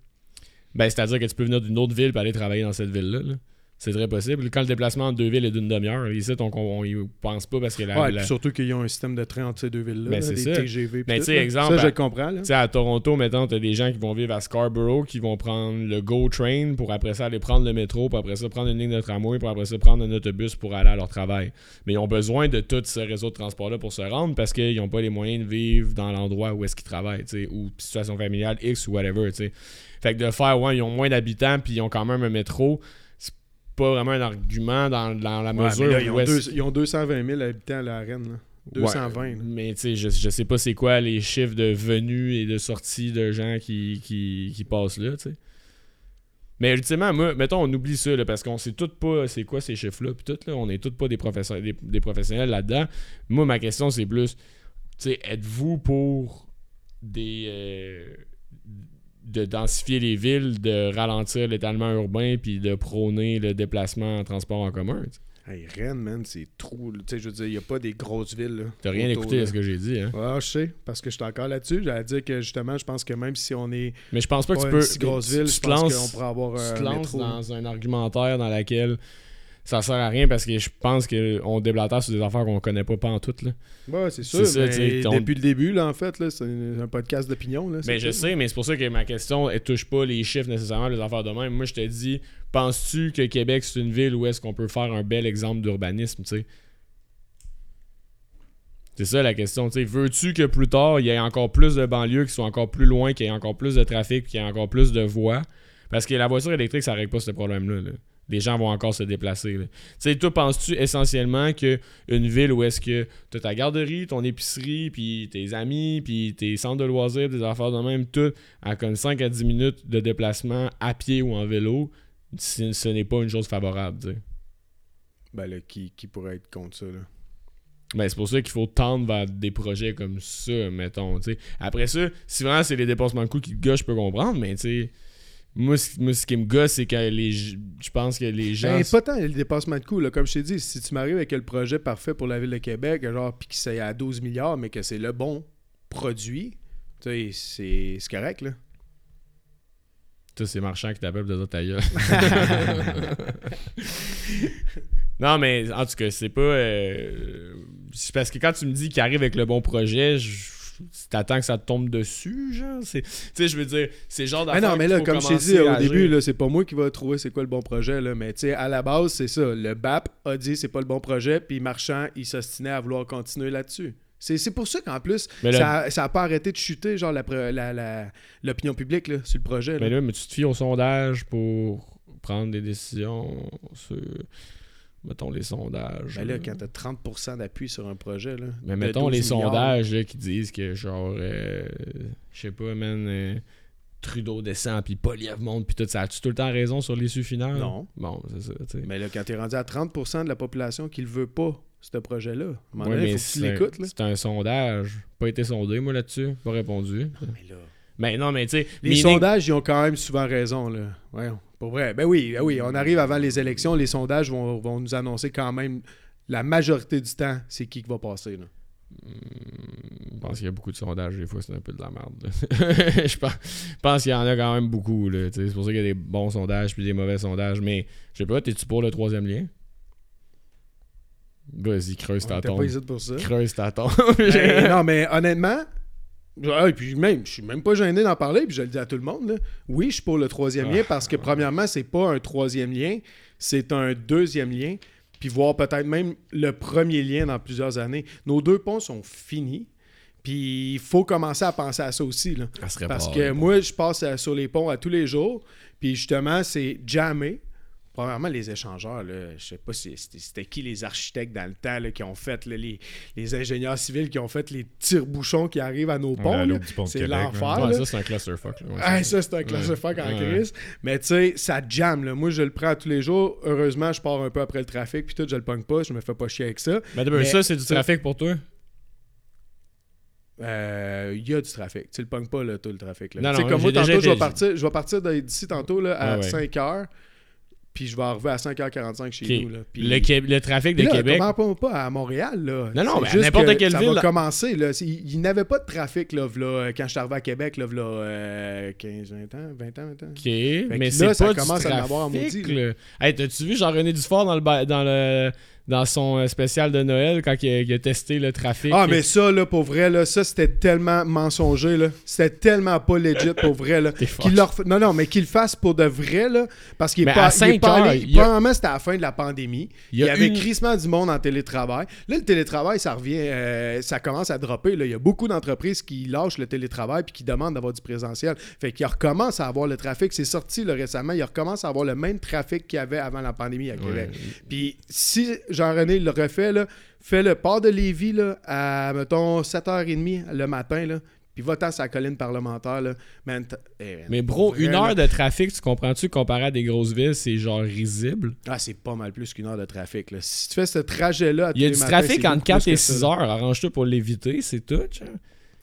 Ben, c'est-à-dire que tu peux venir d'une autre ville et aller travailler dans cette ville-là. là. C'est très possible. Quand le déplacement entre deux villes est d'une demi-heure, ici, on, on, y pense pas parce que la. ouais, la- surtout qu'ils ont un système de train entre ces deux villes-là, Ben, des ça. TGV. Mais tout, tu exemple, Ça, je à- comprends. Tu sais, à Toronto, mettons, t'as des gens qui vont vivre à Scarborough, qui vont prendre le GO Train pour après ça aller prendre le métro, pour après ça prendre une ligne de tramway, pour après ça prendre un autobus pour aller à leur travail. Mais ils ont besoin de tout ce réseau de transport-là pour se rendre parce qu'ils n'ont pas les moyens de vivre dans l'endroit où est-ce qu'ils travaillent, ou situation familiale X ou whatever, tu sais. Fait que de faire, ouais, ils ont moins d'habitants puis ils ont quand même un métro, pas vraiment un argument dans, dans la mesure là, ils, où ont est-ce- deux- ils ont 220 000 habitants à la Rennes. là. 220. Ouais, là. mais tu sais, je, je sais pas c'est quoi les chiffres de venus et de sorties de gens qui, qui, qui passent là, tu sais. Mais ultimement, moi, mettons, on oublie ça, là, parce qu'on sait tout pas c'est quoi ces chiffres-là, puis tout, là, on est tous pas des, professeurs, des, des professionnels là-dedans. Moi, ma question, c'est plus, tu sais, êtes-vous pour des... euh, de densifier les villes, de ralentir l'étalement urbain, puis de prôner le déplacement en transport en commun, tu sais? Hey, Rennes, man, c'est trop. Tu sais, je veux dire, il n'y a pas des grosses villes. T'as rien autour, écouté de ce que j'ai dit, hein? Ouais, je sais, parce que je suis encore là-dessus. J'allais dire que justement, je pense que même si on est Mais je pense pas que tu peux. si grosse tu- ville, tu je pense qu'on pourrait avoir tu un te lances métro. dans un argumentaire dans lequel ça sert à rien parce que je pense qu'on déblatère sur des affaires qu'on connaît pas en toutes là. Ouais, c'est sûr. ça, Depuis le début, là, en fait, là, c'est un podcast d'opinion. là, Mais je tout. sais, mais c'est pour ça que ma question elle touche pas les chiffres nécessairement, les affaires de même. Moi je te dis, penses-tu que Québec c'est une ville où est-ce qu'on peut faire un bel exemple d'urbanisme, tu sais? C'est ça la question. Veux-tu que plus tard, il y ait encore plus de banlieues qui soient encore plus loin, qu'il y ait encore plus de trafic, qu'il y ait encore plus de voies? Parce que la voiture électrique, ça règle pas ce problème-là. là. Les gens vont encore se déplacer. Tu sais, toi, penses-tu essentiellement que une ville où est-ce que tu as ta garderie, ton épicerie, puis tes amis, puis tes centres de loisirs, des affaires de même, tout, à comme 5 à 10 minutes de déplacement à pied ou en vélo, ce n'est pas une chose favorable, tu sais? Ben là, qui, qui pourrait être contre ça, là? Ben, c'est pour ça qu'il faut tendre vers des projets comme ça, mettons. Après ça, si vraiment c'est les dépassements de coûts qui te gossent, je peux comprendre, mais tu sais, moi, ce- moi, ce qui me gosse, c'est que les, je pense que les gens... Ben, pas tant le dépassement de coûts, là. Comme je t'ai dit, si tu m'arrives avec le projet parfait pour la ville de Québec, genre, puis que c'est à 12 milliards, mais que c'est le bon produit, tu sais, c'est c'est correct, là. Tous ces marchands qui t'appellent de dire ta gueule. non, mais en tout cas, c'est pas. euh, c'est parce que quand tu me dis qu'il arrive avec le bon projet, je- t'attends que ça te tombe dessus, genre? Tu sais, je veux dire, c'est genre Ah d'affaire non, mais là, comme je t'ai dit au début, là, c'est pas moi qui va trouver c'est quoi le bon projet, là, mais tu sais, à la base, c'est ça. Le BAP a dit c'est pas le bon projet, puis Marchand, il s'ostinait à vouloir continuer là-dessus. C'est c'est pour ça qu'en plus, là- ça, ça a pas arrêté de chuter, genre, l'opinion la, publique, là, sur le projet. là. Mais là, mais tu te fies au sondage pour prendre des décisions sur. Mettons les sondages. Ben là, quand t'as 30% d'appui sur un projet, là. Mais mettons 12 les milliards, sondages là, qui disent que genre euh, je sais pas man euh, Trudeau descend puis Poliev monte puis tout ça. As-tu tout le temps raison sur l'issue finale? Non. Bon, c'est ça. Mais là, quand t'es rendu à 30% de la population qui le veut pas, ce projet-là, à un moment Ouais, donné, mais faut que tu l'écoutes, là. C'est un sondage. Pas été sondé, moi, là-dessus. Pas répondu. Mais là, Mais non, mais tu sais. Les meaning- sondages, ils ont quand même souvent raison, là. Voyons, pour vrai. Ben oui, ben oui, on arrive avant les élections, les sondages vont, vont nous annoncer quand même la majorité du temps, c'est qui qui va passer, là. Je pense qu'il y a beaucoup de sondages, des fois, c'est un peu de la merde. je pense, qu'il y en a quand même beaucoup. C'est pour ça qu'il y a des bons sondages puis des mauvais sondages. Mais je sais pas, t'es-tu pour le troisième lien? Vas-y, creuse ta tombe. pas pour ça. Creuse ta tombe. Ben, non, mais honnêtement, ah, et puis même, je suis même pas gêné d'en parler, puis je le dis à tout le monde, là. Oui, je suis pour le troisième Ah. lien parce que, premièrement, c'est pas un troisième lien, c'est un deuxième lien, puis voir peut-être même le premier lien dans plusieurs années. Nos deux ponts sont finis, puis il faut commencer à penser à ça aussi, là. Ça Parce pas que moi, je passe euh, sur les ponts à tous les jours. Puis justement, c'est jamais. Premièrement, les échangeurs, là, je sais pas si c'était c'était qui les architectes dans le temps là, qui ont fait là, les, les ingénieurs civils qui ont fait les tire-bouchons qui arrivent à nos ponts. C'est Québec, l'enfer. Ouais, là. ça, c'est un clusterfuck. Ouais, Ah, ça- c'est un clusterfuck en Ouais. crise. Mais tu sais, ça jamme. Là. Moi, je le prends tous les jours. Heureusement, je pars un peu après le trafic. Puis tout, je le pogne pas. Je me fais pas chier avec ça. Mais ça, c'est du trafic pour toi? Euh, Il y a du trafic. Tu le pognes pas, là, tout le trafic. Là. Non, non, comme moi, tantôt, je vais partir, je vais partir d'ici tantôt là, à Ah ouais. 5 h. Puis je vais arriver à 5h45 chez Ok. nous. Là. Puis- Le, Qué- le trafic de là, Québec. comment pas, à Montréal, là. Non, non, mais n'importe que quelle ça ville, va là. commencer, là. Il il n'avait pas de trafic, là, euh, quand je suis arrivé à Québec, là, v'là, euh, 15, 20 ans, 20 ans, 20 ans. Ok, mais là, c'est ça pas commence du à en avoir en trafic, maudit, là. Hey, t'as-tu vu Jean-René Dufort dans le, dans le dans son euh, spécial de Noël quand il a, il a testé le trafic? Ah, mais ça, là, pour vrai, là, ça, c'était tellement mensonger, là. C'était tellement pas legit, pour vrai, là. Qu'il leur Non, non, mais qu'il le fasse pour de vrai, là. Parce qu'il est pas, à il est 5 pas heures, allé- il a- Premièrement, c'était à la fin de la pandémie. Il Il y avait une- crissement du monde en télétravail. Là, le télétravail, ça revient, euh, ça commence à dropper. Là. Il y a beaucoup d'entreprises qui lâchent le télétravail puis qui demandent d'avoir du présentiel. Fait qu'ils recommencent à avoir le trafic. C'est sorti là, récemment. Ils recommencent à avoir le même trafic qu'il y avait avant la pandémie à Québec. Puis si Jean-René le refait, là, fais le port de Lévis là, à, mettons, 7h30 le matin. Là, puis va-t'en sur la colline parlementaire. Là. Man, eh, man, Mais bro, vrai, une heure de trafic, tu comprends-tu, comparé à des grosses villes, c'est genre risible? Ah, c'est pas mal plus qu'une heure de trafic. Là. Si tu fais ce trajet-là à Il y a du trafic entre beaucoup 4 plus et que ça, 6 là. heures. Arrange-toi pour l'éviter, c'est tout. genre.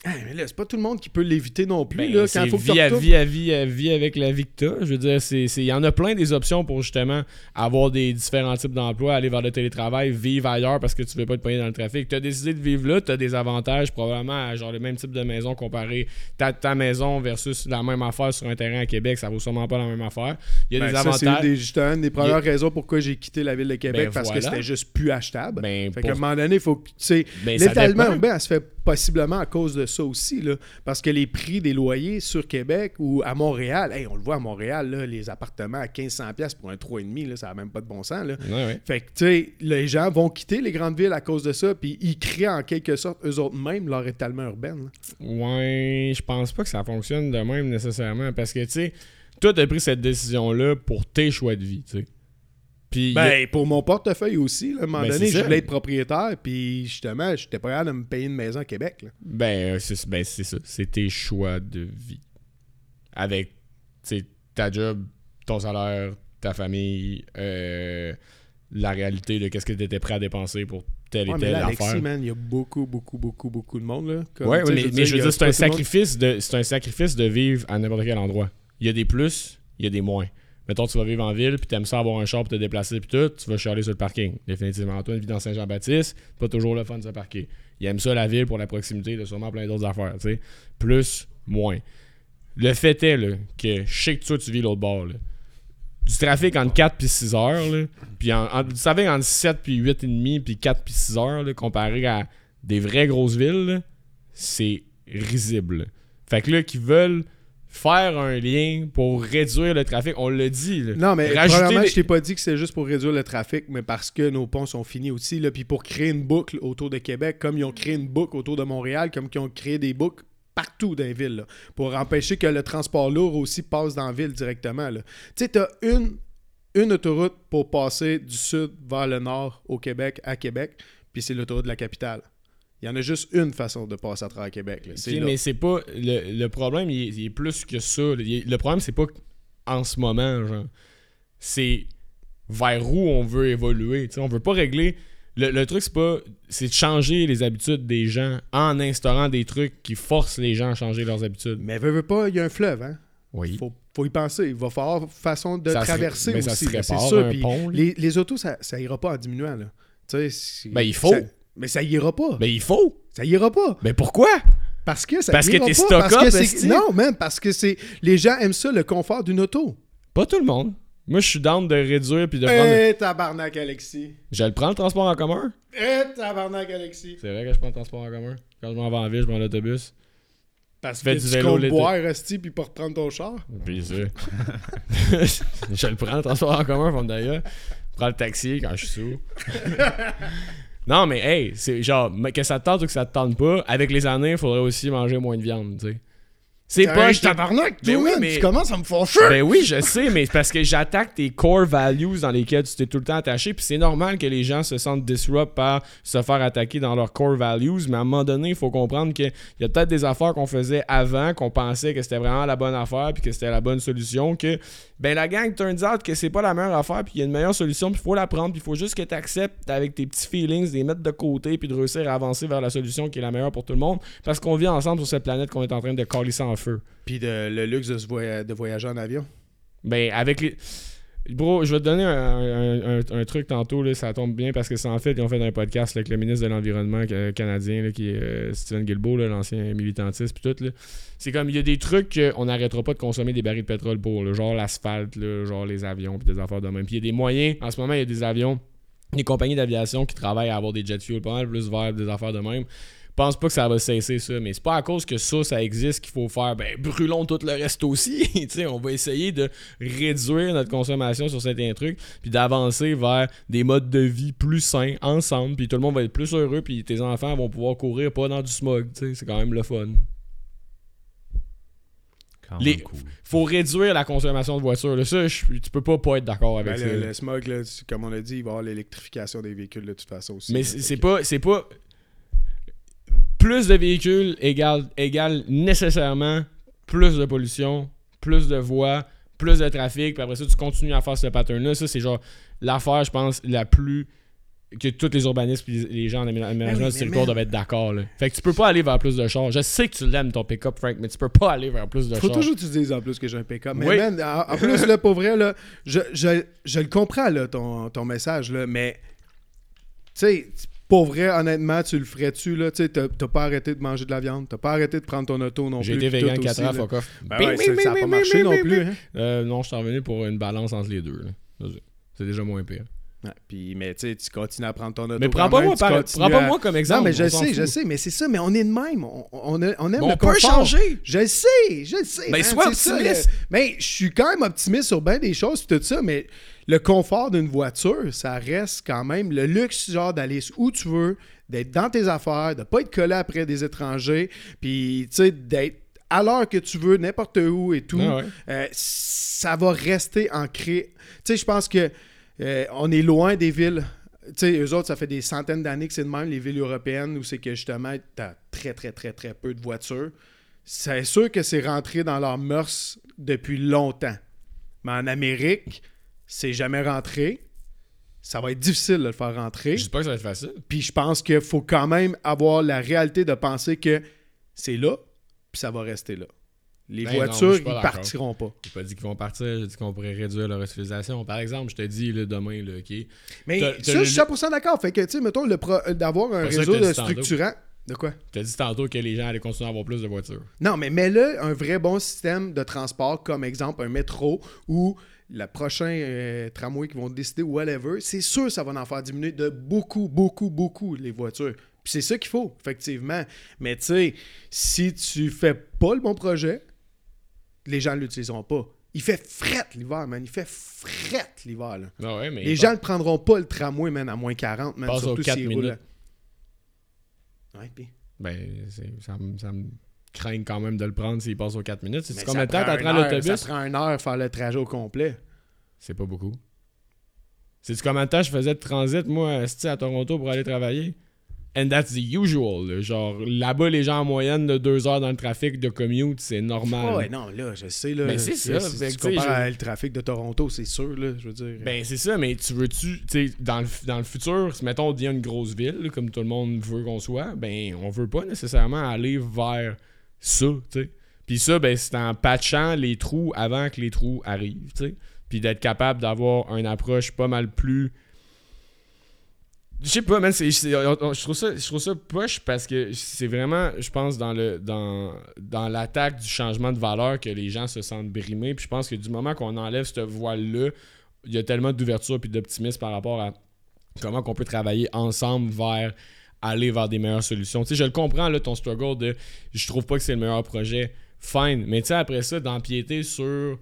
Mais là, c'est pas tout le monde qui peut l'éviter non plus. Ben, là, quand c'est faut que vie à vie à vie à vie avec la vie que t'as. Je veux dire, c'est- c'est- il y en a plein des options pour justement avoir des différents types d'emplois, aller vers le télétravail, vivre ailleurs parce que tu veux pas te pogner dans le trafic. Tu as décidé de vivre là, tu as des avantages probablement à genre le même type de maison comparé ta, ta maison versus la même affaire sur un terrain à Québec, ça vaut sûrement pas la même affaire. Il y a Ben, des ça, c'est avantages. une des, justement une des premières raisons pourquoi j'ai quitté la ville de Québec Ben, parce voilà. que c'était juste plus achetable. Ben, fait pour- qu'à un moment donné, il faut que tu sais. Ben, L'étalement urbain, elle se fait possiblement à cause de ça aussi. Là, parce que les prix des loyers sur Québec ou à Montréal, hey, on le voit à Montréal, là, les appartements à 1500$ pour un 3,5$, là, ça n'a même pas de bon sens. Là. Fait que, tu sais, les gens vont quitter les grandes villes à cause de ça, puis ils créent en quelque sorte, eux autres mêmes, leur étalement urbain. Ouais, je pense pas que ça fonctionne de même nécessairement parce que tu sais, toi, t'as pris cette décision-là pour tes choix de vie, tu sais. Puis, y a- Ben, pour mon portefeuille aussi, là, à un moment Ben, donné, je voulais être propriétaire, puis justement, j'étais pas capable de me payer une maison à Québec. là. ben, euh, c'est ben, c'est ça. C'est tes choix de vie. Avec, ta job, ton salaire, ta famille, euh, la réalité de qu'est-ce que tu étais prêt à dépenser pour telle et Ouais, mais telle là, affaire. Alexis, man, il y a beaucoup, beaucoup, beaucoup, beaucoup de monde. Là. Comme, Ouais, mais, je veux dire, c'est un sacrifice de c'est un sacrifice de vivre à n'importe quel endroit. Il y a des plus, il y a des moins. Mettons, tu vas vivre en ville, puis t'aimes ça avoir un char pour te déplacer, puis tout, tu vas chialer sur le parking. Définitivement. Antoine vit dans Saint-Jean-Baptiste, pas toujours le fun de se parquer. Il aime ça, la ville, pour la proximité, de sûrement plein d'autres affaires, tu sais. Plus, moins. Le fait est, là, que je sais que tu vis l'autre bord. Du trafic entre 4 puis 6 heures, là, puis en, en- du trafic entre 7 puis 8 et demi, puis 4 puis 6 heures, comparé à des vraies grosses villes, c'est risible. Fait que là, qui veulent faire un lien pour réduire le trafic, on l'a dit. là. Non, mais premièrement, les- je t'ai pas dit que c'est juste pour réduire le trafic, mais parce que nos ponts sont finis aussi, là, puis pour créer une boucle autour de Québec, comme ils ont créé une boucle autour de Montréal, comme ils ont créé des boucles partout dans les villes, là, pour empêcher que le transport lourd aussi passe dans la ville directement. Tu sais, t'as une, une autoroute pour passer du sud vers le nord au Québec, à Québec, puis c'est l'autoroute de la capitale. Il y en a juste une façon de passer à travers Québec. là. Là. mais c'est pas. Le, le problème, il est, il est plus que ça. le problème, c'est pas en ce moment, genre. C'est vers où on veut évoluer. tu sais. on veut pas régler. Le, le truc, c'est pas. C'est de changer les habitudes des gens en instaurant des trucs qui forcent les gens à changer leurs habitudes. Mais veux, veux pas, il y a un fleuve, hein? Oui. Faut, faut y penser. Il va falloir façon de Ça traverser mais aussi. c'est sûr. les, les autos, ça, ça ira pas en diminuant. Là. Tu sais, c'est- Ben, il faut. ça- mais ça ira pas. Mais il faut. Ça ira pas. Mais pourquoi? Parce que ça Parce que ira t'es pas, stock parce up, que. Non, man, parce que c'est les gens aiment ça, le confort d'une auto. Pas tout le monde. Moi, je suis down de réduire puis de prendre. Eh, tabarnak, Alexis. Je le prends le transport en commun? Eh, tabarnak, Alexis. C'est vrai que je prends le transport en commun. Quand je m'en vais en ville, je prends l'autobus. Parce Fais que du tu vélo comptes boire, Esti, puis pas reprendre ton char. Puis ça. je le prends le transport en commun, d'ailleurs. Je prends le taxi quand je suis sous. non, mais hey, c'est genre, que ça te tente ou que ça te tente pas, avec les années, il faudrait aussi manger moins de viande, tu sais. C'est pas. je tabarnak, Ben oui, mais- tu commences à me fâcher. Ben oui, je sais, mais parce que j'attaque tes core values dans lesquels tu t'es tout le temps attaché. Puis c'est normal que les gens se sentent disrupt par se faire attaquer dans leurs core values. Mais à un moment donné, il faut comprendre qu'il y a peut-être des affaires qu'on faisait avant, qu'on pensait que c'était vraiment la bonne affaire, puis que c'était la bonne solution. Que ben la gang turns out que c'est pas la meilleure affaire, puis il y a une meilleure solution, puis il faut la prendre, puis il faut juste que tu acceptes avec tes petits feelings, de les mettre de côté, puis de réussir à avancer vers la solution qui est la meilleure pour tout le monde. Parce qu'on vit ensemble sur cette planète qu'on est en train de coller en feu. Puis de- le luxe de, se voya- de voyager en avion. Ben, avec les. Bro, je vais te donner un, un- un- un truc tantôt, là, ça tombe bien parce que c'est en fait, ils ont fait un podcast là, avec le ministre de l'Environnement canadien, là, qui est euh, Stephen Guilbeault, l'ancien militantiste, puis tout. là. C'est comme, il y a des trucs qu'on n'arrêtera pas de consommer des barils de pétrole pour, là, genre l'asphalte, genre les avions, puis des affaires de même. Puis il y a des moyens, en ce moment, il y a des avions, des compagnies d'aviation qui travaillent à avoir des jet fuel pas mal plus verts, des affaires de même. Je pense pas que ça va cesser ça, mais c'est pas à cause que ça, ça existe qu'il faut faire, ben brûlons tout le reste aussi. Tu sais, on va essayer de réduire notre consommation sur certains trucs, puis d'avancer vers des modes de vie plus sains ensemble, puis tout le monde va être plus heureux, puis tes enfants vont pouvoir courir pas dans du smog. C'est quand même le fun. Les- cool. Faut réduire la consommation de voitures. Là. Ça, je- tu peux pas pas être d'accord avec Ben, ça. le, le smog, là, comme on a dit, il va y avoir l'électrification des véhicules de toute façon aussi. Mais c'est pas, c'est pas. Plus de véhicules égale, égale nécessairement plus de pollution, plus de voies, plus de trafic. Puis après ça, tu continues à faire ce pattern-là. Ça, c'est genre l'affaire, je pense, la plus. que tous les urbanistes et les, gens en aménagement Ben oui, du territoire doivent être d'accord. Fait que tu peux pas aller vers plus de chars. Je sais que tu l'aimes ton pick-up, Frank, mais tu peux pas aller vers plus de Faut chars. toujours que tu dises en plus que j'ai un pick-up. Mais Oui. man, en, en plus, là, pour vrai, là, je, je, je le comprends, là, ton, ton message, là, mais tu sais, pour vrai, honnêtement, tu le ferais-tu, là, tu sais, t'as pas arrêté de manger de la viande, t'as pas arrêté de prendre ton auto non J'ai plus. été puis vegan tout 4 aussi, ans, fuck off. Ben ouais, ça, ça a pas marché non plus, hein. Euh, non, je suis revenu pour une balance entre les deux. C'est déjà moins pire. Ouais, puis, mais tu sais, tu continues à prendre ton auto. Mais prends pas, même, moi, par- prends pas à- moi comme exemple. Non, mais je s'en sais, je sais, mais c'est ça, mais on est de même. On, on, a- on aime Mais le on peut changer. Je le sais, je le sais. Ben, man, sois ça, optimiste. le- Mais je suis quand même optimiste sur bien des choses tout ça, mais le confort d'une voiture, ça reste quand même le luxe, genre d'aller où tu veux, d'être dans tes affaires, de pas être collé après des étrangers, puis tu sais, d'être à l'heure que tu veux, n'importe où et tout, Ah ouais. euh, ça va rester ancré. Tu sais, je pense que euh, on est loin des villes. Tu sais, eux autres, ça fait des centaines d'années que c'est de même, les villes européennes, où c'est que justement, t'as très, très, très, très peu de voitures. C'est sûr que c'est rentré dans leurs mœurs depuis longtemps. Mais en Amérique, c'est jamais rentré. Ça va être difficile de le faire rentrer. Je dis pas que ça va être facile. Puis je pense qu'il faut quand même avoir la réalité de penser que c'est là, puis ça va rester là. Les Ben non, voitures, pas ils partiront pas. J'ai pas dit qu'ils vont partir, j'ai dit qu'on pourrait réduire leur utilisation. Par exemple, je te dis là, demain, là, OK? Mais ça, le- je suis 100% d'accord. Fait que, tu sais, mettons, le euh, d'avoir un réseau de structurant. De quoi? Tu as dit tantôt que les gens allaient continuer à avoir plus de voitures. Non, mais mets-le un vrai bon système de transport, comme exemple un métro ou le prochain euh, tramway qui vont décider, whatever. C'est sûr ça va en faire diminuer de beaucoup, beaucoup, beaucoup les voitures. Puis c'est ça qu'il faut, effectivement. Mais tu sais, si tu fais pas le bon projet, les gens ne l'utiliseront pas. Il fait fret l'hiver, man. Il fait fret l'hiver, là. Ah ouais, mais Les gens ne prendront pas le tramway, man, à moins 40, man. Surtout s'ils roulent Ouais, puis... Ben, c'est- ça, me- ça me craint quand même de le prendre s'il passe aux 4 minutes. C'est combien de temps t'attends l'autobus? Ça prend une heure faire le trajet au complet. C'est pas beaucoup. C'est combien de temps je faisais de transit, moi, à Toronto pour aller travailler? And that's the usual. là. Genre, là-bas, les gens en moyenne de deux heures dans le trafic de commute, c'est normal. Ah ouais, non, là, je sais, là. Mais c'est ça, Si tu compares je- le trafic de Toronto, c'est sûr, là, je veux dire. Ben, c'est ça, mais tu veux-tu, tu sais, dans le, dans le futur, si mettons on devient une grosse ville, comme tout le monde veut qu'on soit, ben, on veut pas nécessairement aller vers ça, tu sais. Puis ça, ben, c'est en patchant les trous avant que les trous arrivent, tu sais. Puis d'être capable d'avoir une approche pas mal plus. Je sais pas, man, je trouve ça, je trouve ça poche parce que c'est vraiment, je pense, dans le dans, dans l'attaque du changement de valeur que les gens se sentent brimés. Puis je pense que du moment qu'on enlève cette voile-là, il y a tellement d'ouverture puis d'optimisme par rapport à comment qu'on peut travailler ensemble vers aller vers des meilleures solutions. Tu sais, je le comprends, là, ton struggle de je trouve pas que c'est le meilleur projet. Fine. Mais tu sais, après ça, d'empiéter sur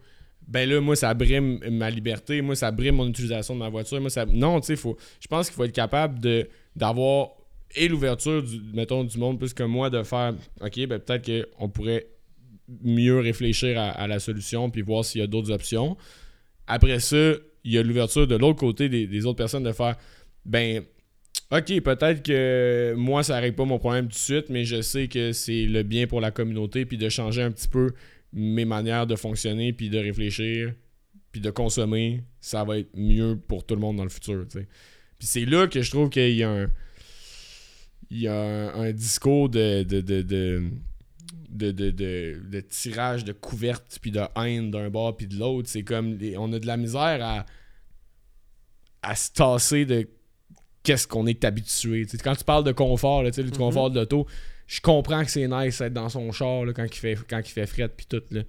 ben là, moi, ça brime ma liberté, moi, ça brime mon utilisation de ma voiture. Moi, ça... Non, tu sais, faut... je pense qu'il faut être capable de d'avoir et l'ouverture, du, mettons, du monde plus que moi, de faire OK, ben peut-être qu'on pourrait mieux réfléchir à, la solution puis voir s'il y a d'autres options. Après ça, il y a l'ouverture de l'autre côté des, des autres personnes de faire ben OK, peut-être que moi, ça règle pas mon problème tout de suite, mais je sais que c'est le bien pour la communauté, puis de changer un petit peu mes manières de fonctionner, puis de réfléchir, puis de consommer, ça va être mieux pour tout le monde dans le futur. Puis c'est là que je trouve qu'il y a un, il y a un, discours de, de, de, de, de, de- tirage de couvertes, puis de haine d'un bord, puis de l'autre. C'est comme, on a de la misère à, à se tasser de qu'est-ce qu'on est habitué. Tu sais, quand tu parles de confort, là, sais, du confort de l'auto, je comprends que c'est nice d'être dans son char là, quand il fait quand il fait fret puis tout là.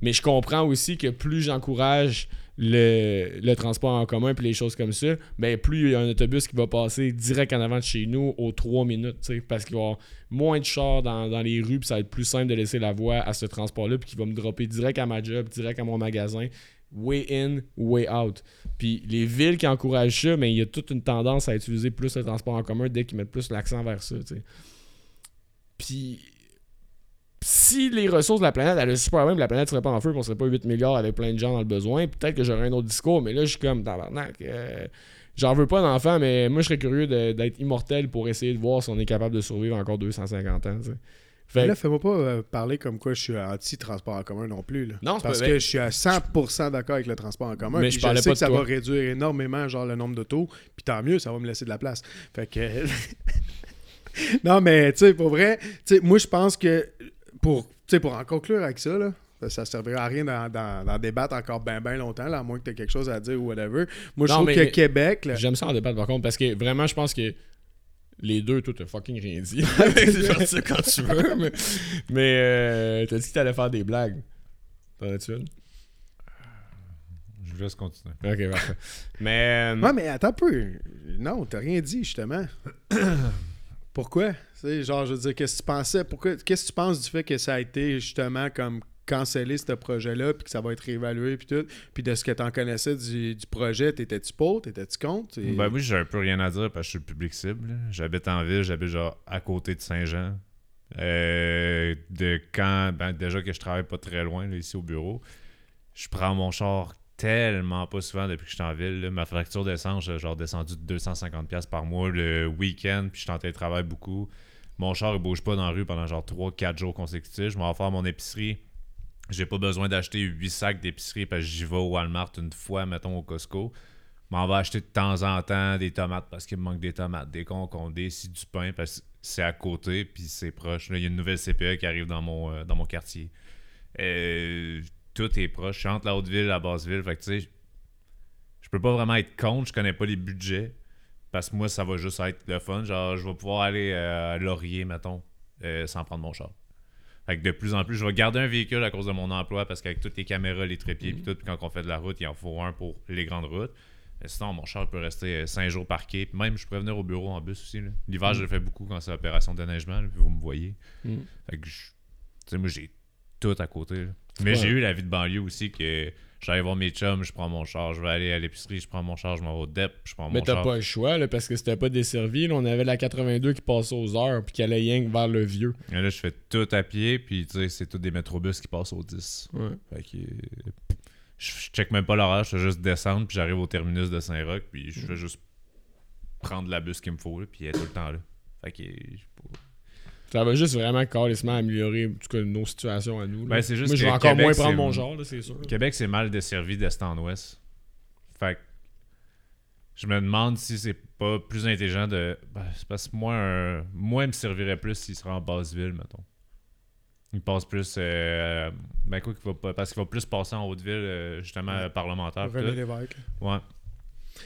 Mais je comprends aussi que plus j'encourage le, le transport en commun puis les choses comme ça, ben plus il y a un autobus qui va passer direct en avant de chez nous aux 3 minutes, parce qu'il va y avoir moins de chars dans, dans les rues puis ça va être plus simple de laisser la voie à ce transport-là puis qui va me dropper direct à ma job, direct à mon magasin, way in, way out. Puis les villes qui encouragent ça, mais il y a toute une tendance à utiliser plus le transport en commun dès qu'ils mettent plus l'accent vers ça. Puis si les ressources de la planète allaient super bien, la planète serait pas en feu, on serait pas 8 milliards avec plein de gens dans le besoin, peut-être que j'aurais un autre discours, mais là je suis comme tabarnak. euh, J'en veux pas d'enfant, mais moi je serais curieux d'être immortel pour essayer de voir si on est capable de survivre encore 250 ans. Fait Là, fais-moi pas euh, parler comme quoi je suis anti-transport en commun non plus. Là. Non, c'est Parce pas- que je suis à 100% d'accord avec le transport en commun. Mais je parlais sais pas que ça toi. va réduire énormément genre le nombre d'autos. Puis tant mieux, ça va me laisser de la place. Fait que. non, mais tu sais, pour vrai, moi je pense que pour, pour en conclure avec ça, là. Ça, ça servira à rien d'en, débattre encore bien ben longtemps, là, à moins que tu aies quelque chose à dire ou whatever. Moi, je trouve que Québec, J'aime ça en débattre par contre, parce que vraiment, je pense que les deux, toi, t'as fucking rien dit. C'est ça quand tu veux, mais, mais euh, t'as dit que t'allais faire des blagues. T'en as-tu une? Je vous laisse continuer. Ok, parfait. Mais. euh, Ouais, mais attends un peu. Non, t'as rien dit, justement. Pourquoi? Tu sais, genre, je veux dire, qu'est-ce que tu pensais? Pourquoi? Qu'est-ce que tu penses du fait que ça a été, justement, comme cancellé, ce projet-là, puis que ça va être réévalué, puis tout? Puis de ce que t'en connaissais du, du projet, t'étais-tu pour? T'étais-tu contre? Et- Ben oui, j'ai un peu rien à dire parce que je suis le public cible. J'habite en ville, j'habite genre à côté de Saint-Jean. Euh, de quand, ben, déjà que je travaille pas très loin, ici au bureau, je prends mon char tellement pas souvent depuis que je suis en ville. Ma facture d'essence, j'ai genre descendu de 250$ par mois le week-end, puis je suis en télétravail beaucoup. Mon char, il bouge pas dans la rue pendant genre 3-4 jours consécutifs. Je m'en vais faire mon épicerie. J'ai pas besoin d'acheter 8 sacs d'épicerie parce que j'y vais au Walmart une fois, mettons, au Costco. Je m'en vais acheter de temps en temps des tomates parce qu'il me manque des tomates, des concombres, des si du pain parce que c'est à côté puis c'est proche. Là, il y a une nouvelle CPE qui arrive dans mon, euh, dans mon quartier. Euh, tout est proche. Je suis entre la Haute-Ville et la Basse-Ville. Fait que tu sais, je peux pas vraiment être contre, je connais pas les budgets. Parce que moi, ça va juste être le fun. Genre, je vais pouvoir aller euh, à Laurier, mettons, sans prendre mon char. Fait que de plus en plus, je vais garder un véhicule à cause de mon emploi parce qu'avec toutes les caméras, les trépieds, puis tout, puis quand on fait de la route, il en faut un pour les grandes routes. Mais sinon, mon char peut rester 5 jours parqué. Puis même, je pourrais venir au bureau en bus aussi. L'hiver, je le fais beaucoup quand c'est opération de déneigement, là, puis vous me voyez. Mm. Fait que, je- tu sais, moi, j'ai tout à côté. là. Mais j'ai eu la vie de banlieue aussi que j'allais voir mes chums, je prends mon char, je vais aller à l'épicerie, je prends mon char, je m'en vais au DEP, je prends mon Mais t'as char. pas le choix, là, parce que c'était pas desservi. Là, on avait la 82 qui passait aux heures, puis qui allait que vers le vieux. Et là, je fais tout à pied, puis tu sais, c'est tous des métrobus qui passent au 10. Ouais. Fait que je je check même pas l'horaire, je fais juste descendre, puis j'arrive au terminus de Saint-Roch, puis je fais juste prendre la bus qu'il me faut, là, puis elle est tout le temps là. Fait que Ça va juste vraiment carrément améliorer en tout cas, nos situations à nous. Ben, c'est juste Moi, je vais encore Québec, moins prendre mon genre, c'est sûr. Québec, c'est mal desservi d'est en ouest. Fait que je me demande si c'est pas plus intelligent de. Ben, c'est parce que moi, un... moi, il me servirait plus s'il serait en basse ville, mettons. Il passe plus. euh, Ben, quoi qu'il va pas. Parce qu'il va plus passer en haute ville, euh, justement, Ouais. parlementaire. René. Lévesque. Ouais.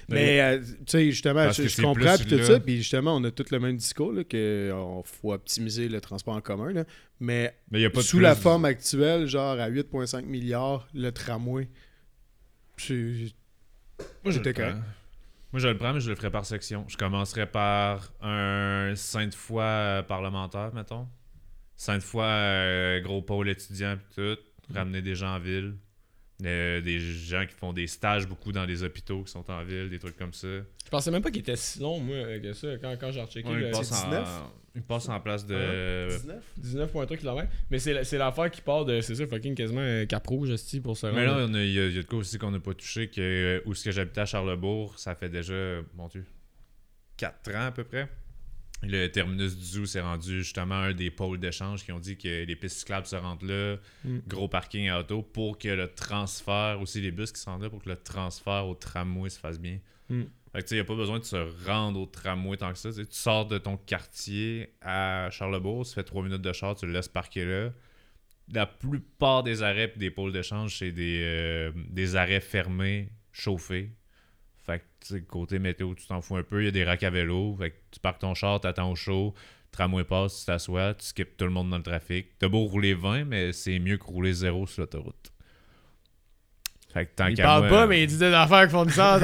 Mais, euh, tu sais, justement, je, je comprends puis tout là- ça, puis justement, on a tout le même discours, qu'il faut optimiser le transport en commun, là. mais Mais il y a pas de sous la forme actuelle, genre à 8,5 milliards, le tramway, Moi, prends. correct. Moi, je le prends, mais je le ferais par section. Je commencerais par un Sainte-Foy euh, parlementaire, mettons. Sainte-Foy, euh, gros pôle étudiant, pis tout. Ramener des gens en ville. Euh, des gens qui font des stages beaucoup dans des hôpitaux qui sont en ville, des trucs comme ça. Je pensais même pas qu'il était si long, moi, que ça, quand, quand j'ai rechecké. Ouais, il, passe en, 19? il passe en place de. Euh, 19? 19,3 km. Mais c'est la- c'est l'affaire qui part de, c'est ça, fucking quasiment euh, Cap Rouge, pour se rendre. Mais là, il y, a il y a de quoi aussi qu'on n'a pas touché, que euh, où ce que j'habitais à Charlebourg, ça fait déjà, mon Dieu, 4 ans à peu près. Le terminus du zoo s'est rendu justement un des pôles d'échange qui ont dit que les pistes cyclables se rendent là, Mm. gros parking à auto, pour que le transfert, aussi les bus qui rendent là, pour que le transfert au tramway se fasse bien. Mm. Fait que tu sais, il n'y a pas besoin de se rendre au tramway tant que ça. Tu sors de ton quartier à Charlebourg, tu fais 3 minutes de char, tu le laisses parquer là. La plupart des arrêts et des pôles d'échange, c'est des, euh, des arrêts fermés, chauffés. Fait que, côté météo, tu t'en fous un peu. Il y a des racks à vélo. Fait que tu parques ton char, t'attends au chaud. Tramway passe, tu t'assois, tu skips tout le monde dans le trafic. T'as beau rouler 20, mais c'est mieux que rouler 0 sur l'autoroute. Fait que tant il parle moi- pas, mais il dit des affaires qui font du sens,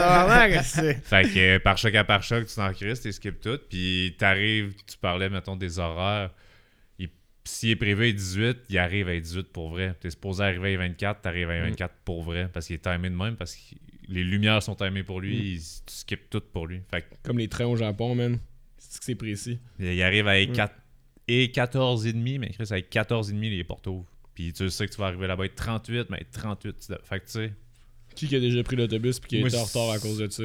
fait que euh, par choc à par choc, tu t'en crises, tu skips tout. Puis t'arrives, tu parlais, mettons, des horaires. Il- S'il est prévu à 18, il arrive à 18 pour vrai. T'es supposé arriver à 24, t'arrives à 24 pour vrai. Parce qu'il est timé de même, parce que les lumières sont timées pour lui, Mm. il- tu skips tout pour lui. Fait que, Comme les trains au Japon, man. C'est que c'est précis. il arrive à 4 et 14 et demi, mais Chris, avec 14 et demi, les portes ouvrent. Puis tu sais que tu vas arriver là-bas être 38, mais être 38, tu dois- fait que tu sais, Qui qui a déjà pris l'autobus puis qui était en retard à cause de ça?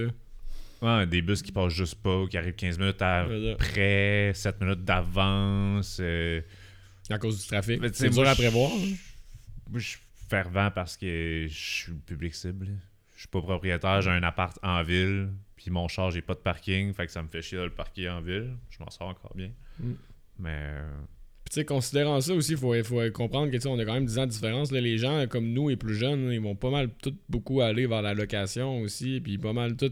ouais, des bus qui passent juste pas, ou qui arrivent 15 minutes après, 7 minutes d'avance. euh, À cause du trafic. C'est dur à prévoir. je- hein? Moi, je suis fervent parce que je suis public cible. Je suis pas propriétaire, j'ai un appart en ville, puis mon char, j'ai pas de parking, fait que ça me fait chier de le parquer en ville. Je m'en sors encore bien. Mm. Mais euh, Puis, tu sais, considérant ça aussi, il faut, faut comprendre que, on a quand même 10 ans de différence. Là, les gens comme nous et plus jeunes, ils vont pas mal tout beaucoup aller vers la location aussi, puis pas mal tout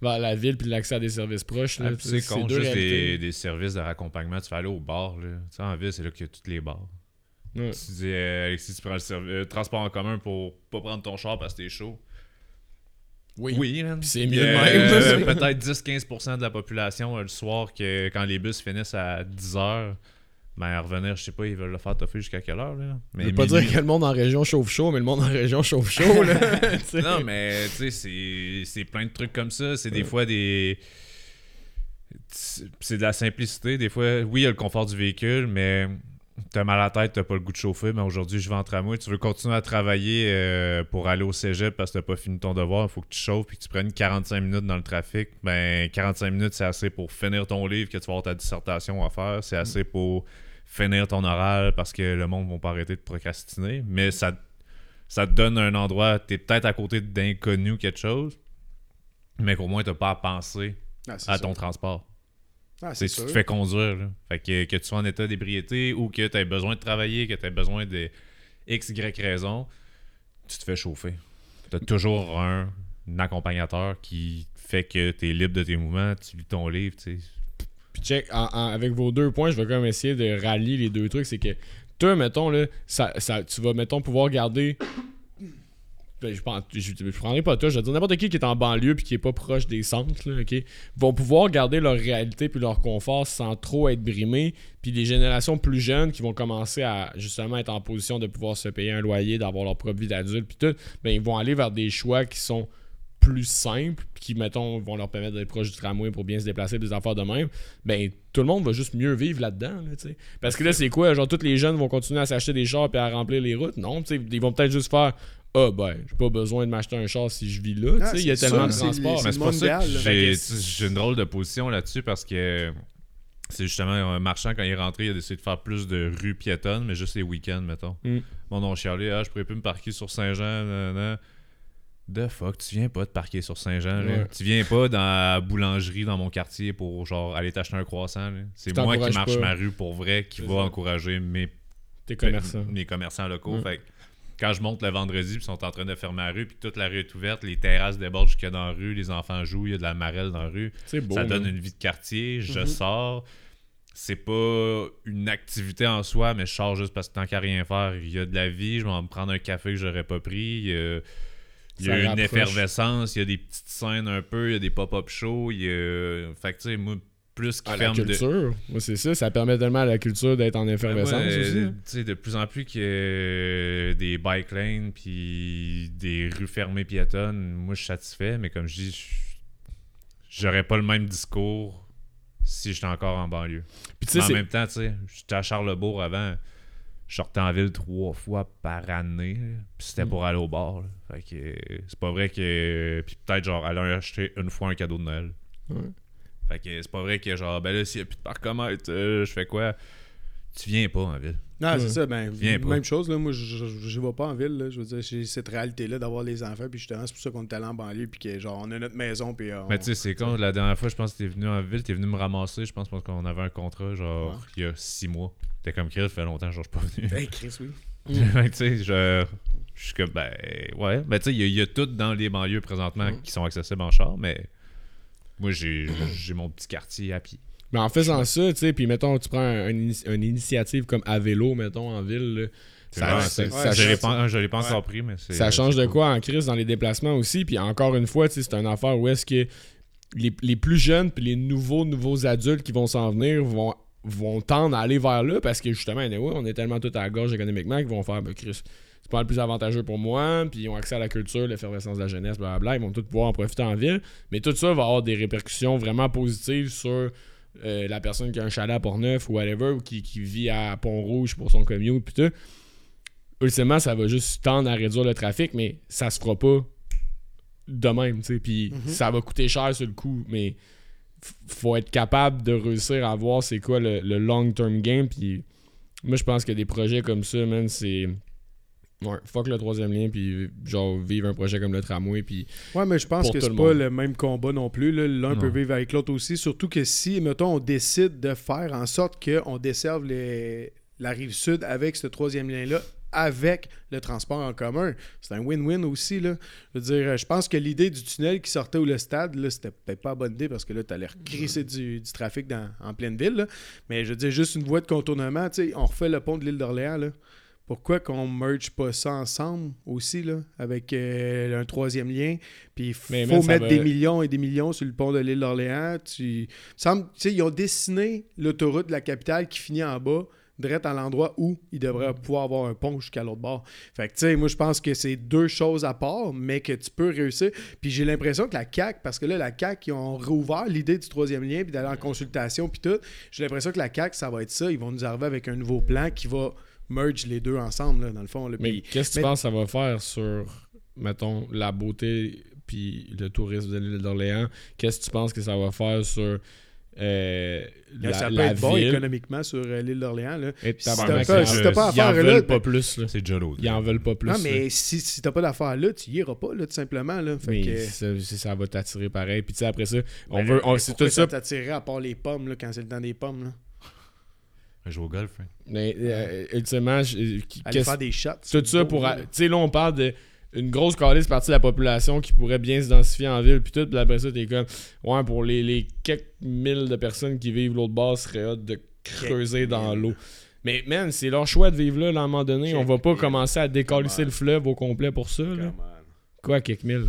vers la ville, puis l'accès à des services proches. Là, ah, c'est con, juste des, des services de raccompagnement. Tu vas aller au bar, là. Tu sais, en ville, c'est là qu'il y a tous les bars. Ouais. Tu dis, euh, Alexis, tu prends le euh, transport en commun pour pas prendre ton char parce que t'es chaud. Oui. C'est mieux de euh, même. Peut-être 10-15% de la population euh, le soir que quand les bus finissent à 10h, ben à revenir, je sais pas, ils veulent le faire toffer jusqu'à quelle heure là. Je veux pas dire que le monde en région chauffe chaud, mais le monde en région chauffe chaud. Là. Non, mais tu sais, c'est- c'est plein de trucs comme ça. C'est des fois des. C'est de la simplicité. Des fois, oui, il y a le confort du véhicule, mais t'as mal à la tête, t'as pas le goût de chauffer, mais aujourd'hui, je vais en tramway. Tu veux continuer à travailler euh, pour aller au cégep parce que t'as pas fini ton devoir. Il faut que tu chauffes et que tu prennes 45 minutes dans le trafic. Ben, 45 minutes, c'est assez pour finir ton livre, que tu vas avoir ta dissertation à faire. C'est assez pour finir ton oral parce que le monde va pas arrêter de procrastiner. Mais ça, ça te donne un endroit, t'es peut-être à côté d'inconnu quelque chose, mais qu'au moins t'as pas à penser Ah, à ça. ton transport. Ah, C'est c'est tu te fais conduire. Là. Fait que, que tu sois en état d'ébriété ou que tu aies besoin de travailler, que tu aies besoin de X, Y raison, tu te fais chauffer. Tu as toujours un, accompagnateur qui fait que tu es libre de tes mouvements, tu lis ton livre. tu sais. Puis check, en- en- avec vos deux points, je vais quand même essayer de rallier les deux trucs. C'est que toi, mettons, là, ça, ça- tu vas, mettons, pouvoir garder. Ben, je, pense, je, prendrai pas toi, je vais dire n'importe qui qui est en banlieue puis qui est pas proche des centres, là, vont pouvoir garder leur réalité puis leur confort sans trop être brimés. Puis les générations plus jeunes qui vont commencer à justement être en position de pouvoir se payer un loyer, d'avoir leur propre vie d'adulte puis tout, ben ils vont aller vers des choix qui sont plus simples, qui, mettons, vont leur permettre d'être proche du tramway pour bien se déplacer, des affaires de même, ben tout le monde va juste mieux vivre là-dedans, là. Parce que là, c'est quoi? Genre, tous les jeunes vont continuer à s'acheter des chars et à remplir les routes? Non, ils vont peut-être juste faire Ah, ben, j'ai pas besoin de m'acheter un char si je vis là, tu Ah, sais, il y a tellement de transport. c'est pour ça mondial, que j'ai Fait que- j'ai une drôle de position là-dessus parce que c'est justement un marchand, quand il est rentré, il a décidé de faire plus de rues piétonnes, mais juste les week-ends, mettons. Mm. Mon nom chialé, ah, je pourrais plus me parquer sur Saint-Jean. nanana. The fuck, tu viens pas te parquer sur Saint-Jean. Ouais. Tu viens pas dans la boulangerie dans mon quartier pour genre aller t'acheter un croissant. là. C'est moi qui marche pas. ma rue pour vrai qui va ça. encourager mes T'es commerçant. mes commerçants locaux. Mm. Fait que quand je monte le vendredi, puis ils sont en train de fermer la rue, puis toute la rue est ouverte, les terrasses débordent jusque dans la rue, les enfants jouent, il y a de la marelle dans la rue. C'est beau. ça donne une vie de quartier. Je Mhm. sors. C'est pas une activité en soi, mais je sors juste parce que tant qu'à rien faire, il y a de la vie. Je vais me prendre un café que j'aurais pas pris. Il y a, il y Ça a une rapproche. effervescence, il y a des petites scènes un peu, il y a des pop-up shows. Il y a... Fait que tu sais, moi, plus qui Ah, la ferme de. culture, c'est ça, ça permet tellement à la culture d'être en Ben, effervescence aussi. euh, tu sais, de plus en plus qu'il y a des bike lanes puis des rues fermées piétonnes, moi je suis satisfait, mais comme je dis, j'aurais pas le même discours si j'étais encore en banlieue. Puis en même temps, tu sais, j'étais à Charlebourg avant, je sortais en ville trois fois par année, puis c'était Mm. pour aller au bar. là. Fait que euh, c'est pas vrai que. Puis peut-être genre aller acheter une fois un cadeau de Noël. Ouais. Fait que c'est pas vrai que genre, ben là, s'il y a plus de parcomètre, euh, je fais quoi? Tu viens pas en ville. Ah, c'est ça, ben, Viens pas. même chose, là, moi, je je vais pas en ville, là, je veux dire, j'ai cette réalité-là d'avoir les enfants, puis justement, c'est pour ça qu'on est allé en banlieue, puis que, genre, on a notre maison, puis euh, on... Mais tu sais, c'est con, la dernière fois, je pense que t'es venu en ville, t'es venu me ramasser, je pense parce qu'on avait un contrat, genre, Ouais. il y a six mois. T'es comme Chris, ça fait longtemps, genre, je suis pas venu. Hey, Chris, oui. Que, tu sais, je, je suis comme, ben, ouais. Ben, tu sais, il y, a- il y a tout dans les banlieues présentement Mm. qui sont accessibles en char, mais moi, j'ai j'ai mon petit quartier à pied. Mais en faisant ça, tu sais, puis mettons, tu prends un- une initiative comme à vélo, mettons, en ville, là, ça, ça- ça je l'ai change- pas, pas Ouais. encore pris, mais c'est. ça change c'est de cool. quoi en crise dans les déplacements aussi. Puis encore une fois, tu sais, c'est une affaire où est-ce que les, les plus jeunes puis les nouveaux nouveaux adultes qui vont s'en venir vont, vont tendre à aller vers là parce que justement, anyway, on est tellement tout à la gorge économiquement qu'ils vont faire ben, Chris, pas le plus avantageux pour moi, puis ils ont accès à la culture, l'effervescence de la jeunesse, blablabla, ils vont tous pouvoir en profiter en ville. Mais tout ça va avoir des répercussions vraiment positives sur euh, la personne qui a un chalet à Port-Neuf ou whatever, ou qui, qui vit à Pont-Rouge pour son commute, puis tout. Ultimement, ça va juste tendre à réduire le trafic, mais ça se fera pas de même, tu sais. Puis Mhm. ça va coûter cher sur le coup, mais faut être capable de réussir à voir c'est quoi le, le long-term game. Puis moi, je pense que des projets comme ça, man, c'est. Ouais, fuck le troisième lien, puis genre vivre un projet comme le tramway, puis Ouais, mais je pense que c'est pas le même combat non plus. L'un peut vivre avec l'autre aussi. Surtout que si, mettons, on décide de faire en sorte qu'on desserve les... la rive sud avec ce troisième lien-là, avec le transport en commun, c'est un win-win aussi. Là. Je veux dire, je pense que l'idée du tunnel qui sortait au le stade, là, c'était peut-être pas la bonne idée parce que là, tu allais recrisser du, du trafic dans- en pleine ville. là. Mais je veux dire, juste une voie de contournement, tu sais, on refait le pont de l'île d'Orléans. là. Pourquoi qu'on merge pas ça ensemble aussi, là, avec euh, un troisième lien? Puis il faut mettre va- des millions et des millions sur le pont de l'île d'Orléans. Tu... semble- ils ont dessiné l'autoroute de la capitale qui finit en bas, direct à l'endroit où il devrait pouvoir avoir un pont jusqu'à l'autre bord. Fait que, tu sais, moi, je pense que c'est deux choses à part, mais que tu peux réussir. Puis j'ai l'impression que la CAQ, parce que là, la CAQ, ils ont rouvert l'idée du troisième lien, puis d'aller en consultation, puis tout. J'ai l'impression que la CAQ, ça va être ça. Ils vont nous arriver avec un nouveau plan qui va merge les deux ensemble, là, dans le fond. là. Mais Puis- qu'est-ce que tu penses que ça va faire sur, mettons, la beauté puis le tourisme de l'île d'Orléans? Qu'est-ce que tu penses que ça va faire sur euh, la, ça peut la être bon ville? économiquement sur euh, l'île d'Orléans. Là. Et Si t'as pas- si pas à ils en faire veulent là, pas plus. Là. C'est déjà l'autre. Ils en veulent pas plus. non, là. mais si, si t'as pas d'affaires là, tu y iras pas, là, tout simplement. Là. Fait Mais que, ça, va t'attirer pareil. Puis tu sais, après ça, on Ben, veut. on- c'est tout ça. t'attirerait à part les pommes là, quand c'est le temps des pommes. Là? Joue au golf, hein. Mais, euh, ultimement, je- Aller qu'est-ce- faire des shots. Tout ça pour. Tu sais, là, on parle de une grosse calice partie de la population qui pourrait bien s'identifier en ville, puis tout, puis après ça, t'es comme, ouais, pour les, les quelques mille de personnes qui vivent l'autre bord, ce serait hot de creuser dans l'eau. Mais, man, c'est leur choix de vivre là, là, à un moment donné. On va pas commencer à décalisser Come le fleuve au complet pour ça, là. Quoi, quelques mille?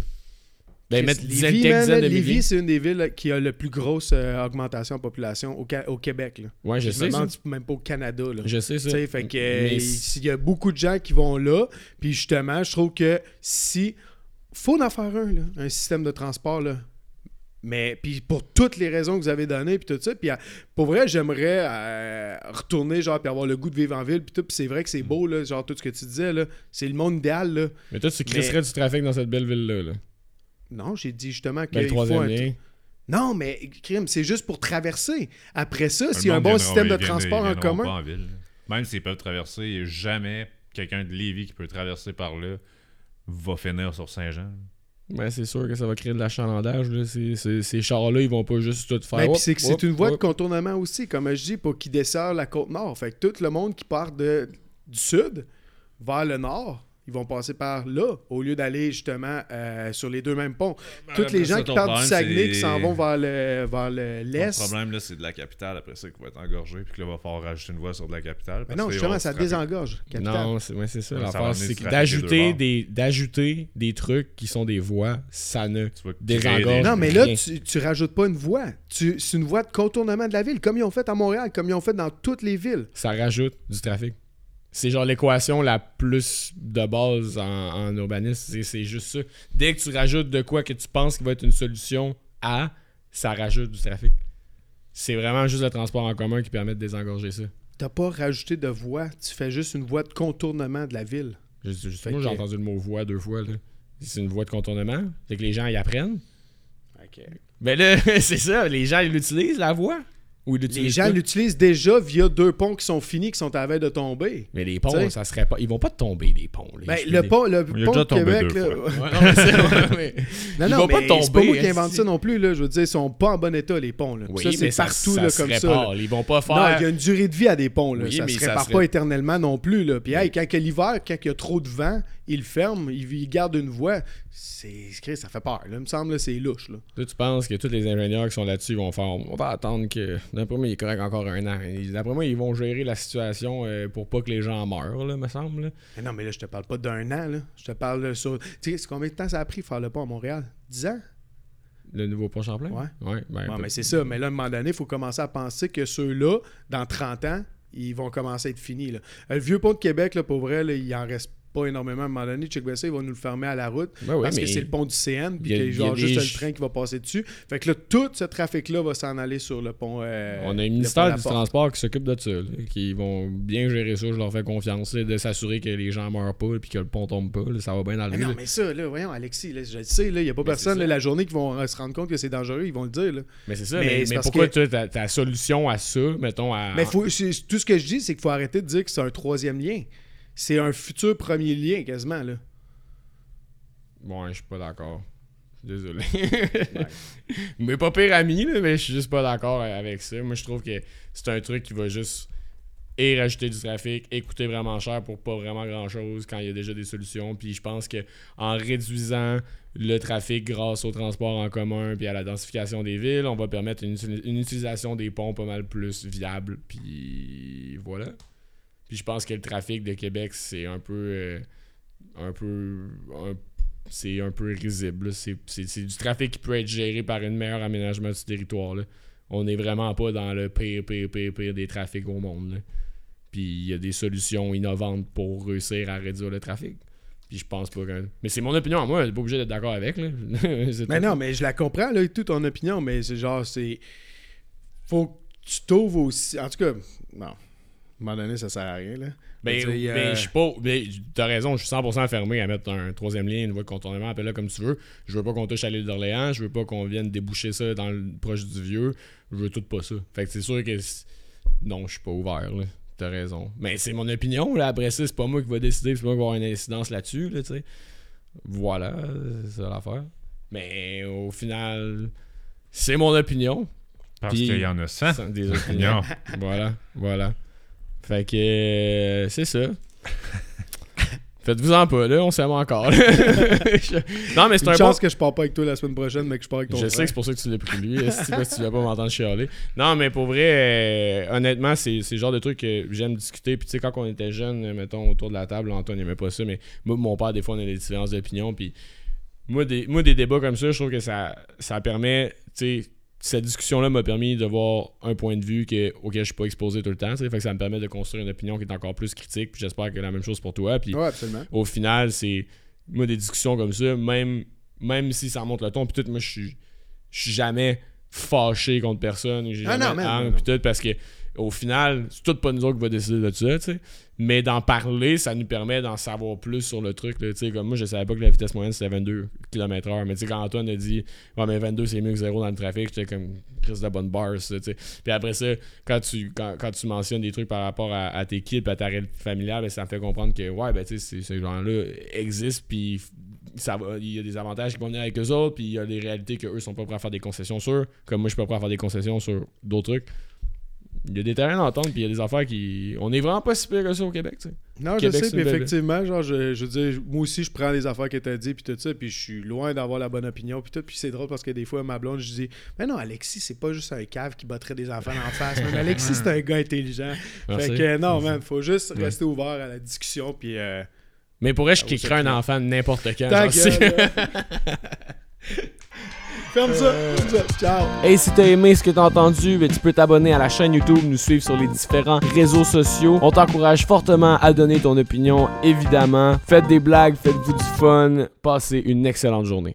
Ben, mettre Lévis, man, de Lévis, c'est une des villes qui a la plus grosse euh, augmentation de population au, au Québec. Là. Ouais, je sais ça. même pas au Canada. Là. Je sais ça. Fait que Mais euh, il y a beaucoup de gens qui vont là, puis justement, je trouve que si faut en faire un, là, un système de transport là. Mais puis pour toutes les raisons que vous avez données puis tout ça, puis euh, pour vrai, j'aimerais euh, retourner genre puis avoir le goût de vivre en ville puis tout, puis c'est vrai que c'est beau là, genre tout ce que tu disais là, c'est le monde idéal là. Mais toi, tu crisserais du trafic dans cette belle ville-là. Là. Non, j'ai dit justement Ben, le qu'il faut troisième un lien. Non, mais crime, c'est juste pour traverser. Après ça, s'il y a un bon système de transport en commun, pas en ville, là. Même s'ils peuvent traverser, il n'y a jamais quelqu'un de Lévis qui peut traverser par là va finir sur Saint-Jean. Ben, c'est sûr que ça va créer de l'achalandage. Ces, ces, ces chars-là, ils vont pas juste tout faire. Ben, c'est que une voie de contournement aussi, comme je dis, pour qui dessert la côte nord. Fait que tout le monde qui part de, du sud vers le nord, ils vont passer par là, au lieu d'aller justement euh, sur les deux mêmes ponts. Tous après les gens qui partent du Saguenay, qui s'en vont vers le vers le- Le l'est. problème, là, c'est de la capitale après ça qui va être engorgé, puis que là, va falloir rajouter une voie sur de la capitale. Mais non, justement, ça désengorge. Capitale. Non, c'est ouais, ça. L'affaire, c'est d'ajouter des, d'ajouter des trucs qui sont des voies, ça ne désengorge. Non, mais là, tu, tu rajoutes pas une voie. Tu- C'est une voie de contournement de la ville, comme ils ont fait à Montréal, comme ils ont fait dans toutes les villes. Ça rajoute du trafic. C'est genre l'équation la plus de base en, en urbanisme. C'est, juste ça. Dès que tu rajoutes de quoi que tu penses qui va être une solution à, ça rajoute du trafic. C'est vraiment juste le transport en commun qui permet de désengorger ça. T'as pas rajouté de voie, tu fais juste une voie de contournement de la ville. Juste, juste- Fait moi, j'ai entendu le mot voie deux fois. Là. C'est une voie de contournement. C'est que les gens y apprennent. Mais là, c'est ça. Les gens, ils l'utilisent, la voie. Ou ils Les gens pas? l'utilisent déjà via deux ponts qui sont finis, qui sont à la veille de tomber. Mais les ponts, T'sais. ça serait pas. Ils vont pas tomber, les ponts. là. Ben, le pont, le Il pont de Québec, là. non, mais c'est- ouais, mais- Non, Ils vont mais pas c'est pas tomber, moi qui invente ça non plus. Là. Je veux dire, ils sont pas en bon état, les ponts. Là. Oui, ça, c'est partout ça là, comme ça. là. Ils vont pas faire. Non, il y a une durée de vie à des ponts. Là. Oui, ça se répare serait- pas éternellement non plus. Là. Puis hey, quand il y a l'hiver, quand il y a trop de vent, ferment, ils, ils gardent une voie. C'est, ça fait peur. Là. Il me semble que c'est louche. Là. Toi, tu penses que tous les ingénieurs qui sont là-dessus vont faire. On va attendre que. D'après moi, il est correct encore un an. D'après moi, ils vont gérer la situation euh, pour pas que les gens meurent, là, me semble. là. Mais non, mais là, je te parle pas d'un an. Là. Je te parle là, sur. Tu sais, combien de temps ça a pris faire le pont à Montréal? 10 ans? Le nouveau pont Champlain? Ouais. Ouais, ben, peut- mais c'est ça. Mais là, à un moment donné, il faut commencer à penser que ceux-là, dans 30 ans, ils vont commencer à être finis. là. Euh, Le vieux pont de Québec, là, pour vrai, là, il en reste pas énormément. À un moment donné, Bessie, il va nous le fermer à la route Ben oui, parce que c'est le pont du CN, puis il y a- qu'il y a genre juste le train qui va passer dessus. Fait que là, tout ce trafic-là va s'en aller sur le pont. euh, On a un ministère du. Transport qui s'occupe de ça, là, qui vont bien gérer ça. Je leur fais confiance, là, de s'assurer que les gens meurent pas et que le pont tombe pas. là, ça va bien dans le Mais non, mais ça, là, voyons, Alexis, je le sais, il n'y a pas Mais personne, la journée qui vont euh, se rendre compte que c'est dangereux, ils vont le dire. Là. Mais c'est ça, Mais pourquoi que- toi, ta, ta solution à ça, mettons, à. Mais faut, tout ce que je dis, c'est qu'il faut arrêter de dire que c'est un troisième lien. C'est un futur premier lien, quasiment. Là. Bon, je suis pas d'accord. Désolé. mais pas pire ami, là, mais je suis juste pas d'accord avec ça. Moi, je trouve que c'est un truc qui va juste et rajouter du trafic et coûter vraiment cher pour pas vraiment grand chose quand il y a déjà des solutions. Puis je pense que en réduisant le trafic grâce au transport en commun puis à la densification des villes, on va permettre une, une utilisation des ponts pas mal plus viable. Puis voilà. Puis je pense que le trafic de Québec, c'est un peu. euh, un peu. un- c'est un peu risible. C'est, c'est- c'est du trafic qui peut être géré par un meilleur aménagement du territoire. là. On n'est vraiment pas dans le pire, pire, pire, pire des trafics au monde. là. Puis il y a des solutions innovantes pour réussir à réduire le trafic. Puis je pense pas que. Mais c'est mon opinion à moi, je suis pas obligé d'être d'accord avec. Là. Mais non, mais je la comprends, là, toute ton opinion, mais c'est genre, c'est. Faut que tu t'ouvres aussi. En tout cas, non. À un moment donné, ça sert à rien, là. Ben, Tu sais, ben, euh, je suis pas. Ben, t'as raison, je suis 100% fermé à mettre un troisième lien, une voie de contournement, appelle-le comme tu veux. Je veux pas qu'on touche à l'île d'Orléans, je veux pas qu'on vienne déboucher ça dans le proche du vieux. Je veux tout pas ça. Fait que c'est sûr que. Non, je suis pas ouvert, là. T'as raison. Mais c'est mon opinion, là. Après ça, c'est pas moi qui va décider, c'est pas moi qui va avoir une incidence là-dessus, là, tu sais. Voilà, c'est ça l'affaire. Mais au final, c'est mon opinion. Parce qu'il y en a 100. Sans des opinions. Voilà, voilà. Fait que euh, c'est ça. Faites-vous en pas, là, on s'aime encore. Je- non, mais c'est un chance bon... que je pars pas avec toi la semaine prochaine, mais que je pars avec ton Je sais que c'est pour ça que tu l'as pris lui. Si parce que tu vas pas m'entendre chialer. Non, mais pour vrai, euh, honnêtement, c'est c'est le genre de truc que j'aime discuter. Puis tu sais, quand on était jeune, mettons, autour de la table, Antoine n'aimait pas ça, mais moi, mon père, des fois, on a des différences d'opinion. Puis moi des, moi, des débats comme ça, je trouve que ça, ça permet, tu sais, cette discussion-là m'a permis de voir un point de vue que, auquel je suis pas exposé tout le temps. Fait que ça me permet de construire une opinion qui est encore plus critique. Puis j'espère que la même chose pour toi. Puis Ouais, au final, c'est moi des discussions comme ça, même, même si ça monte le ton, puis tout, moi je suis je suis jamais fâché contre personne, j'ai Ah jamais non, man, non, puis tout, parce que au final, c'est tout pas nous autres qui va décider de ça, tu sais. Mais d'en parler, ça nous permet d'en savoir plus sur le truc. Comme moi, je savais pas que la vitesse moyenne c'était 22 km/h, mais quand Antoine a dit, ouais, mais 22 c'est mieux que 0 dans le trafic, j'étais comme, Chris de bonne barre. Puis après ça, quand tu, quand, tu mentionnes des trucs par rapport à, tes kids, à ta réalité familiale, ben, ça me fait comprendre que, ouais, ben, ces- gens-là existent, puis il y a des avantages qui vont venir avec eux autres, puis il y a des réalités que eux sont pas prêts à faire des concessions sur, comme moi, je suis pas prêt à faire des concessions sur d'autres trucs. Il y a des terrains d'entente, puis il y a des affaires qui. On est vraiment pas si pire que ça au Québec, tu sais. Non, Québec, je sais, belle effectivement, genre, je, je veux dire, moi aussi, je prends les affaires que t'as dit, puis tout ça, puis je suis loin d'avoir la bonne opinion, puis tout, puis c'est drôle parce que des fois, ma blonde, je dis, mais non, Alexis, c'est pas juste un cave qui battrait des enfants en face. Alexis, c'est un gars intelligent. Merci. Fait que non, man, faut juste Ouais. rester ouvert à la discussion, puis. Euh, Mais pour vrai, je kickerais un enfant n'importe quand. Ferme ça. Ciao. Hey, si t'as aimé ce que t'as entendu, ben, tu peux t'abonner à la chaîne YouTube, nous suivre sur les différents réseaux sociaux. On t'encourage fortement à donner ton opinion, évidemment. Faites des blagues, faites-vous du fun. Passez une excellente journée.